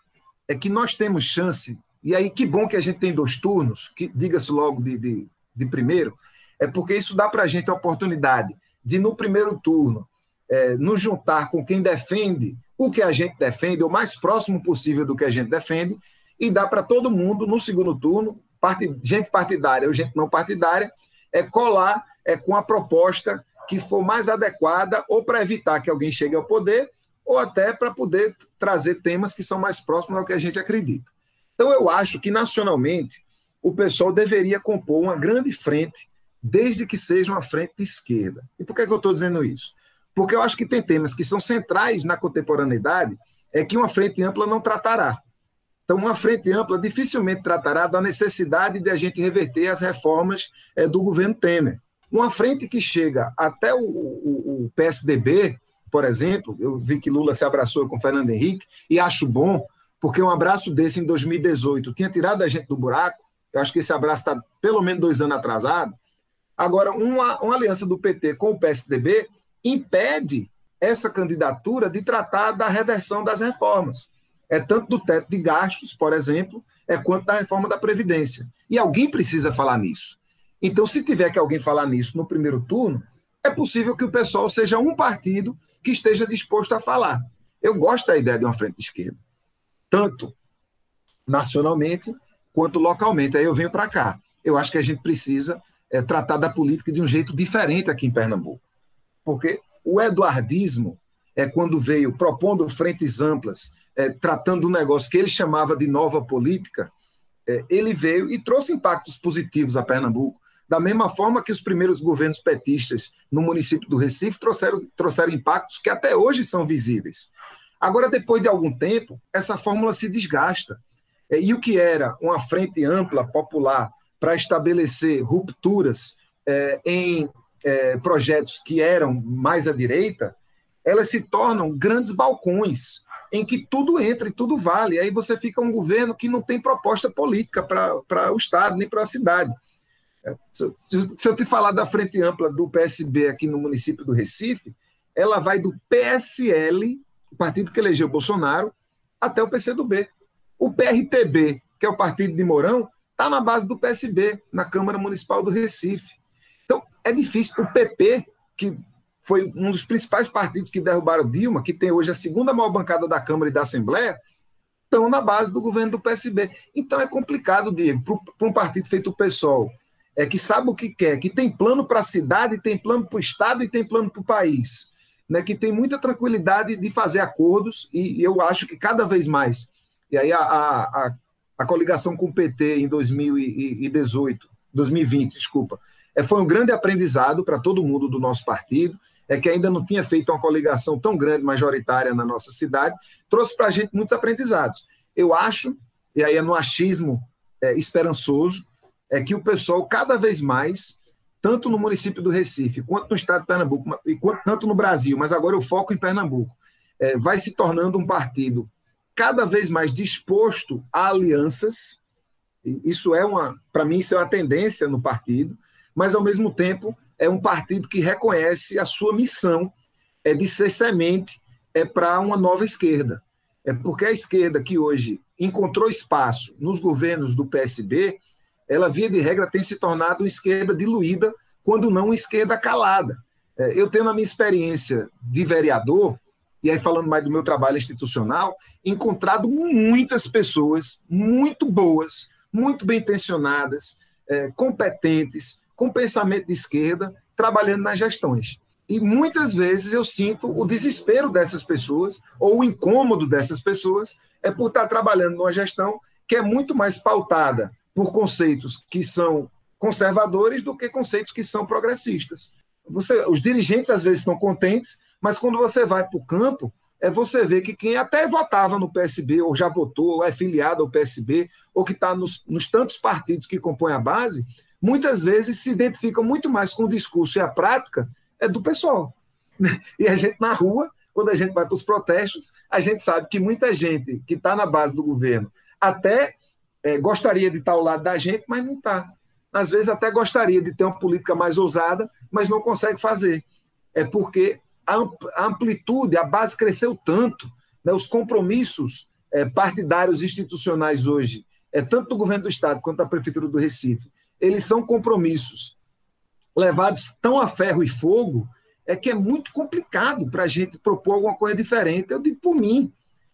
é que nós temos chance, e aí que bom que a gente tem dois turnos, que diga-se logo de, de, de primeiro, é porque isso dá para a gente a oportunidade de, no primeiro turno, é, nos juntar com quem defende o que a gente defende, o mais próximo possível do que a gente defende, e dá para todo mundo, no segundo turno, part... gente partidária ou gente não partidária, é colar é, com a proposta que for mais adequada, ou para evitar que alguém chegue ao poder, ou até para poder trazer temas que são mais próximos ao que a gente acredita. Então, eu acho que, nacionalmente, o pessoal deveria compor uma grande frente, desde que seja uma frente de esquerda. E por que, é que eu estou dizendo isso? Porque eu acho que tem temas que são centrais na contemporaneidade, é que uma frente ampla não tratará. Então, uma frente ampla dificilmente tratará da necessidade de a gente reverter as reformas é, do governo Temer. Uma frente que chega até o, o, o, PSDB, por exemplo, eu vi que Lula se abraçou com Fernando Henrique, e acho bom, porque um abraço desse em 2018 tinha tirado a gente do buraco, eu acho que esse abraço está pelo menos dois anos atrasado. Agora, uma, uma aliança do PT com o PSDB impede essa candidatura de tratar da reversão das reformas é tanto do teto de gastos, por exemplo, é quanto da reforma da Previdência. E alguém precisa falar nisso. Então, se tiver que alguém falar nisso no primeiro turno, é possível que o pessoal seja um partido que esteja disposto a falar. Eu gosto da ideia de uma frente de esquerda, tanto nacionalmente quanto localmente. Aí eu venho para cá. Eu acho que a gente precisa é, tratar da política de um jeito diferente aqui em Pernambuco. Porque o eduardismo é quando veio propondo frentes amplas é, tratando um negócio que ele chamava de nova política, é, ele veio e trouxe impactos positivos a Pernambuco, da mesma forma que os primeiros governos petistas no município do Recife trouxeram, trouxeram impactos que até hoje são visíveis. Agora, depois de algum tempo, essa fórmula se desgasta. É, e o que era uma frente ampla, popular, para estabelecer rupturas é, em é, projetos que eram mais à direita, elas se tornam grandes balcões em que tudo entra e tudo vale. Aí você fica um governo que não tem proposta política para o Estado, nem para a cidade. Se, se eu te falar da frente ampla do PSB aqui no município do Recife, ela vai do PSL, o partido que elegeu Bolsonaro, até o PCdoB. O PRTB, que é o partido de Mourão, está na base do PSB, na Câmara Municipal do Recife. Então, é difícil. O PP, que foi um dos principais partidos que derrubaram Dilma, que tem hoje a segunda maior bancada da Câmara e da Assembleia, estão na base do governo do PSB. Então é complicado, Diego, para um partido feito o PSOL, é que sabe o que quer, que tem plano para a cidade, tem plano para o Estado e tem plano para o país, né, que tem muita tranquilidade de fazer acordos, e eu acho que cada vez mais, e aí a, a, a coligação com o PT em 2018, 2020, desculpa, é, foi um grande aprendizado para todo mundo do nosso partido, é que ainda não tinha feito uma coligação tão grande, majoritária na nossa cidade, trouxe para a gente muitos aprendizados. Eu acho, e aí é no achismo é, esperançoso, é que o pessoal cada vez mais, tanto no município do Recife, quanto no estado de Pernambuco, e quanto, tanto no Brasil, mas agora eu foco em Pernambuco, é, vai se tornando um partido cada vez mais disposto a alianças. Isso é uma, para mim, isso é uma tendência no partido, mas ao mesmo tempo é um partido que reconhece a sua missão é de ser semente é para uma nova esquerda. É porque a esquerda que hoje encontrou espaço nos governos do PSB, ela via de regra tem se tornado uma esquerda diluída, quando não uma esquerda calada. É, eu tenho na minha experiência de vereador, e aí falando mais do meu trabalho institucional, encontrado muitas pessoas muito boas, muito bem intencionadas, é, competentes, com pensamento de esquerda, trabalhando nas gestões. E muitas vezes eu sinto o desespero dessas pessoas, ou o incômodo dessas pessoas, é por estar trabalhando numa gestão que é muito mais pautada por conceitos que são conservadores do que conceitos que são progressistas. Você, os dirigentes às vezes estão contentes, mas quando você vai para o campo, é você ver que quem até votava no PSB, ou já votou, ou é filiado ao PSB, ou que está nos, nos tantos partidos que compõem a base, muitas vezes se identificam muito mais com o discurso e a prática é do pessoal. E a gente na rua, quando a gente vai para os protestos, a gente sabe que muita gente que está na base do governo até é, gostaria de estar ao lado da gente, mas não está. Às vezes até gostaria de ter uma política mais ousada, mas não consegue fazer. É porque a amplitude, a base cresceu tanto, né, os compromissos é, partidários institucionais hoje, é tanto do governo do Estado quanto da Prefeitura do Recife, eles são compromissos levados tão a ferro e fogo, é que é muito complicado para a gente propor alguma coisa diferente. Eu digo por mim.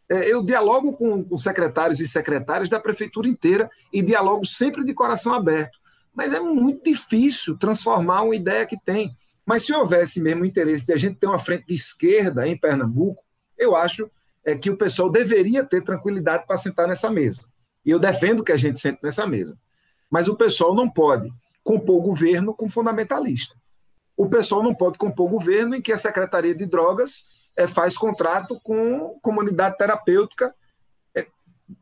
É, eu dialogo com, com secretários e secretárias da prefeitura inteira e dialogo sempre de coração aberto. Mas é muito difícil transformar uma ideia que tem. Mas se houvesse mesmo interesse de a gente ter uma frente de esquerda em Pernambuco, eu acho é, que o pessoal deveria ter tranquilidade para sentar nessa mesa. E eu defendo que a gente sente nessa mesa. Mas o pessoal não pode compor o governo com fundamentalista. O pessoal não pode compor o governo em que a Secretaria de Drogas é, faz contrato com comunidade terapêutica, é,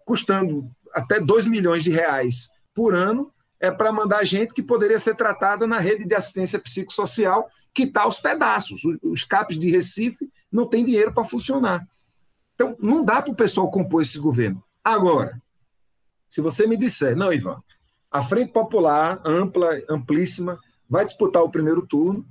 custando até 2 milhões de reais por ano, é para mandar gente que poderia ser tratada na rede de assistência psicossocial, que está aos pedaços. Os CAPs de Recife não têm dinheiro para funcionar. Então, não dá para o pessoal compor esse governo. Agora, se você me disser, não, Ivan, a Frente Popular, ampla, amplíssima, vai disputar o primeiro turno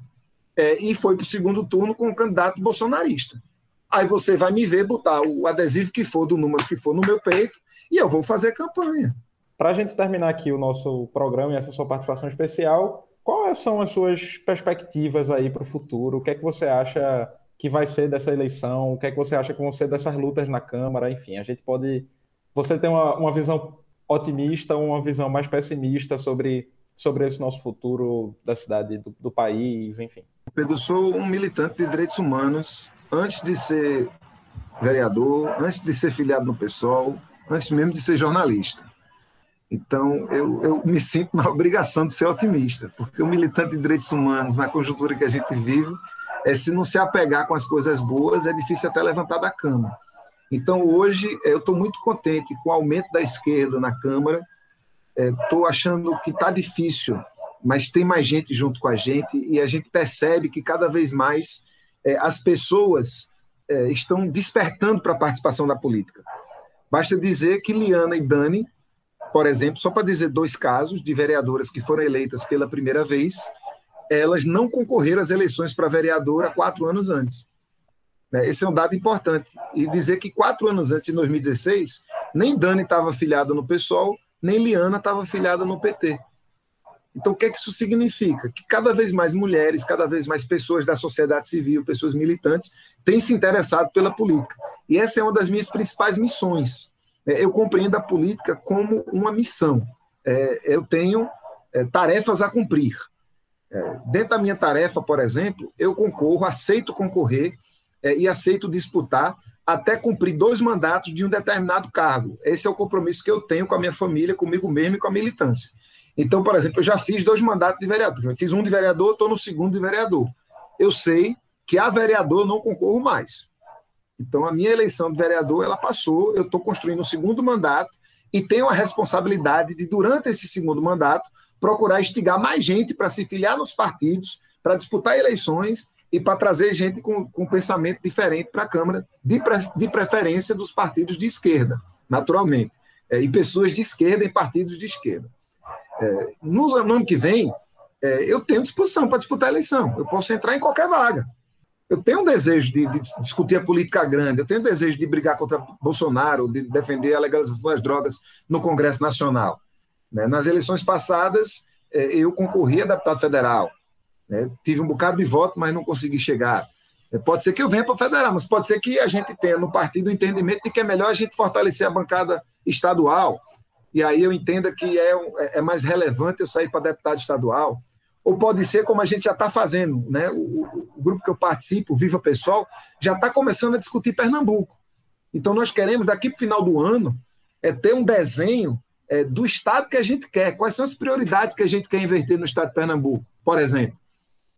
é, e foi para o segundo turno com o candidato bolsonarista. Aí você vai me ver botar o adesivo que for, do número que for no meu peito, e eu vou fazer campanha. Para a gente terminar aqui o nosso programa e essa sua participação especial, quais são as suas perspectivas aí para o futuro? O que é que você acha que vai ser dessa eleição? O que é que você acha que vão ser dessas lutas na Câmara? Enfim, a gente pode. Você tem uma, uma visão otimista ou uma visão mais pessimista sobre sobre esse nosso futuro da cidade, do, do país, enfim. Pedro, sou um militante de direitos humanos antes de ser vereador, antes de ser filiado no PSOL, antes mesmo de ser jornalista. Então, eu, eu me sinto na obrigação de ser otimista, porque o militante de direitos humanos, na conjuntura que a gente vive, é se não se apegar com as coisas boas, é difícil até levantar da cama. Então, hoje, eu estou muito contente com o aumento da esquerda na Câmara, estou é, achando que está difícil, mas tem mais gente junto com a gente e a gente percebe que cada vez mais é, as pessoas é, estão despertando para a participação da política. Basta dizer que Liana e Dani, por exemplo, só para dizer dois casos de vereadoras que foram eleitas pela primeira vez, elas não concorreram às eleições para vereadora quatro anos antes. Né, esse é um dado importante. E dizer que quatro anos antes, em 2016, nem Dani estava afiliada no PSOL nem Liana estava afiliada no PT. Então, o que, é que isso significa? Que cada vez mais mulheres, cada vez mais pessoas da sociedade civil, pessoas militantes, têm se interessado pela política. E essa é uma das minhas principais missões. É, eu compreendo a política como uma missão. É, eu tenho é, tarefas a cumprir. Dentro da minha tarefa, por exemplo, eu concorro, aceito concorrer e aceito disputar até cumprir dois mandatos de um determinado cargo. Esse é o compromisso que eu tenho com a minha família, comigo mesmo e com a militância. Então, por exemplo, eu já fiz dois mandatos de vereador. fiz um de vereador, estou no segundo de vereador. Eu sei que a vereador não concorro mais. Então, a minha eleição de vereador, ela passou, eu estou construindo um segundo mandato e tenho a responsabilidade de, durante esse segundo mandato, procurar instigar mais gente para se filiar nos partidos, para disputar eleições e para trazer gente com, com pensamento diferente para a Câmara, de, pre, de preferência dos partidos de esquerda, naturalmente, é, e pessoas de esquerda em partidos de esquerda. É, no, no, ano que vem, é, eu tenho disposição para disputar a eleição, eu posso entrar em qualquer vaga. Eu tenho um desejo de, de, discutir a política grande, eu tenho um desejo de brigar contra Bolsonaro, de defender a legalização das drogas no Congresso Nacional. Né? Nas eleições passadas, é, eu concorri a deputado federal, né? Tive um bocado de voto, mas não consegui chegar. É, pode ser que eu venha para o federal, mas pode ser que a gente tenha no partido o entendimento de que é melhor a gente fortalecer a bancada estadual, e aí eu entenda que é, é, é mais relevante eu sair para deputado estadual. Ou pode ser como a gente já está fazendo, né? O, o, grupo que eu participo, Viva Pessoal, já está começando a discutir Pernambuco. Então nós queremos, daqui para o final do ano, é ter um desenho é, do estado que a gente quer. Quais são as prioridades que a gente quer inverter no estado de Pernambuco, por exemplo?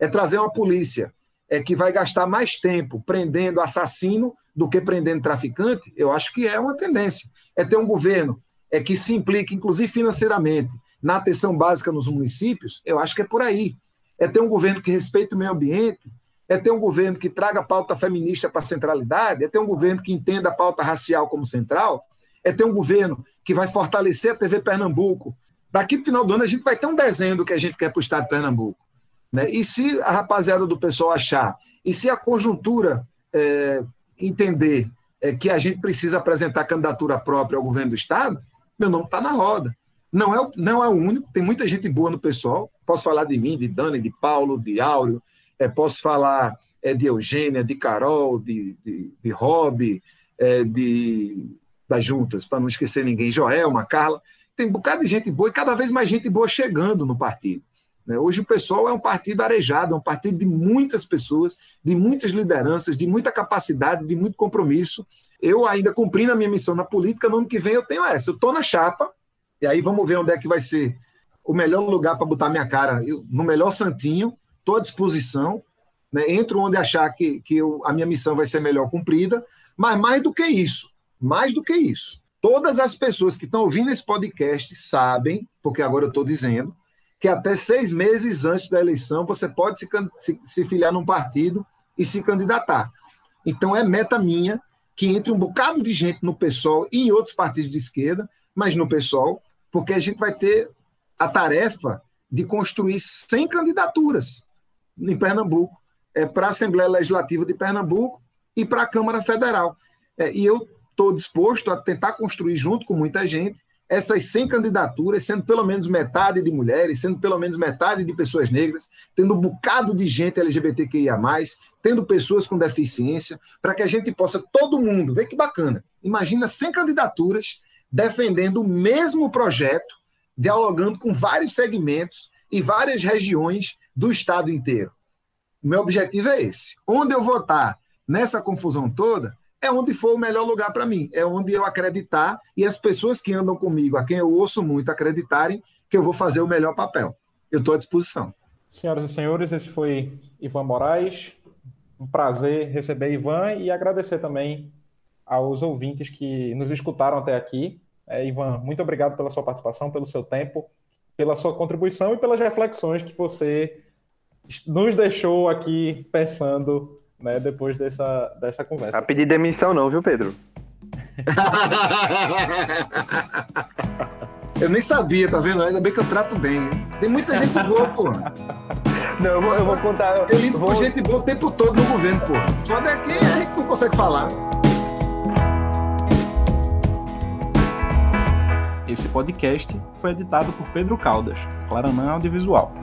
é trazer uma polícia é, que vai gastar mais tempo prendendo assassino do que prendendo traficante, eu acho que é uma tendência. É ter um governo é, que se implique, inclusive financeiramente, na atenção básica nos municípios, eu acho que é por aí. É ter um governo que respeite o meio ambiente, é ter um governo que traga a pauta feminista para a centralidade, é ter um governo que entenda a pauta racial como central, é ter um governo que vai fortalecer a TV Pernambuco. Daqui para o final do ano, a gente vai ter um desenho do que a gente quer para o Estado de Pernambuco. Né? E se a rapaziada do pessoal achar, e se a conjuntura é, entender é, que a gente precisa apresentar candidatura própria ao governo do Estado, meu nome está na roda. Não é, não é o único, tem muita gente boa no pessoal. Posso falar de mim, de Dani, de Paulo, de Áureo, é, posso falar é, de Eugênia, de Carol, de, de, de Rob, é, de, das juntas, para não esquecer ninguém, Joelma, Carla. tem um bocado de gente boa e cada vez mais gente boa chegando no partido. Né? Hoje o pessoal é um partido arejado, é um partido de muitas pessoas, de muitas lideranças, de muita capacidade, de muito compromisso. Eu ainda cumprindo a minha missão na política, no ano que vem eu tenho essa. Eu estou na chapa, e aí vamos ver onde é que vai ser o melhor lugar para botar minha cara. Eu, no melhor santinho, estou à disposição. Né? Entro onde achar que, que eu, a minha missão vai ser melhor cumprida, mas mais do que isso, mais do que isso, todas as pessoas que estão ouvindo esse podcast sabem, porque agora eu estou dizendo, que até seis meses antes da eleição você pode se, se, se filiar num partido e se candidatar. Então é meta minha que entre um bocado de gente no PSOL e em outros partidos de esquerda, mas no PSOL, porque a gente vai ter a tarefa de construir 100 candidaturas em Pernambuco, é, para a Assembleia Legislativa de Pernambuco e para a Câmara Federal. É, e eu estou disposto a tentar construir, junto com muita gente, essas 100 candidaturas, sendo pelo menos metade de mulheres, sendo pelo menos metade de pessoas negras, tendo um bocado de gente LGBTQIA, tendo pessoas com deficiência, para que a gente possa, todo mundo, vê que bacana, imagina 100 candidaturas defendendo o mesmo projeto, dialogando com vários segmentos e várias regiões do estado inteiro. O meu objetivo é esse. Onde eu votar nessa confusão toda, é onde for o melhor lugar para mim, é onde eu acreditar e as pessoas que andam comigo, a quem eu ouço muito, acreditarem que eu vou fazer o melhor papel. Eu estou à disposição. Senhoras e senhores, esse foi Ivan Moraes. Um prazer receber Ivan e agradecer também aos ouvintes que nos escutaram até aqui. É, Ivan, muito obrigado pela sua participação, pelo seu tempo, pela sua contribuição e pelas reflexões que você nos deixou aqui pensando né, depois dessa, dessa conversa. A pedir demissão não, viu, Pedro? eu nem sabia, tá vendo? Ainda bem que eu trato bem. Tem muita gente boa, pô. Não, eu vou, eu vou contar. Eu lido vou... com gente boa o tempo todo no governo, pô. Só daqui a gente não consegue falar. Esse podcast foi editado por Pedro Caldas, Claranã Audiovisual.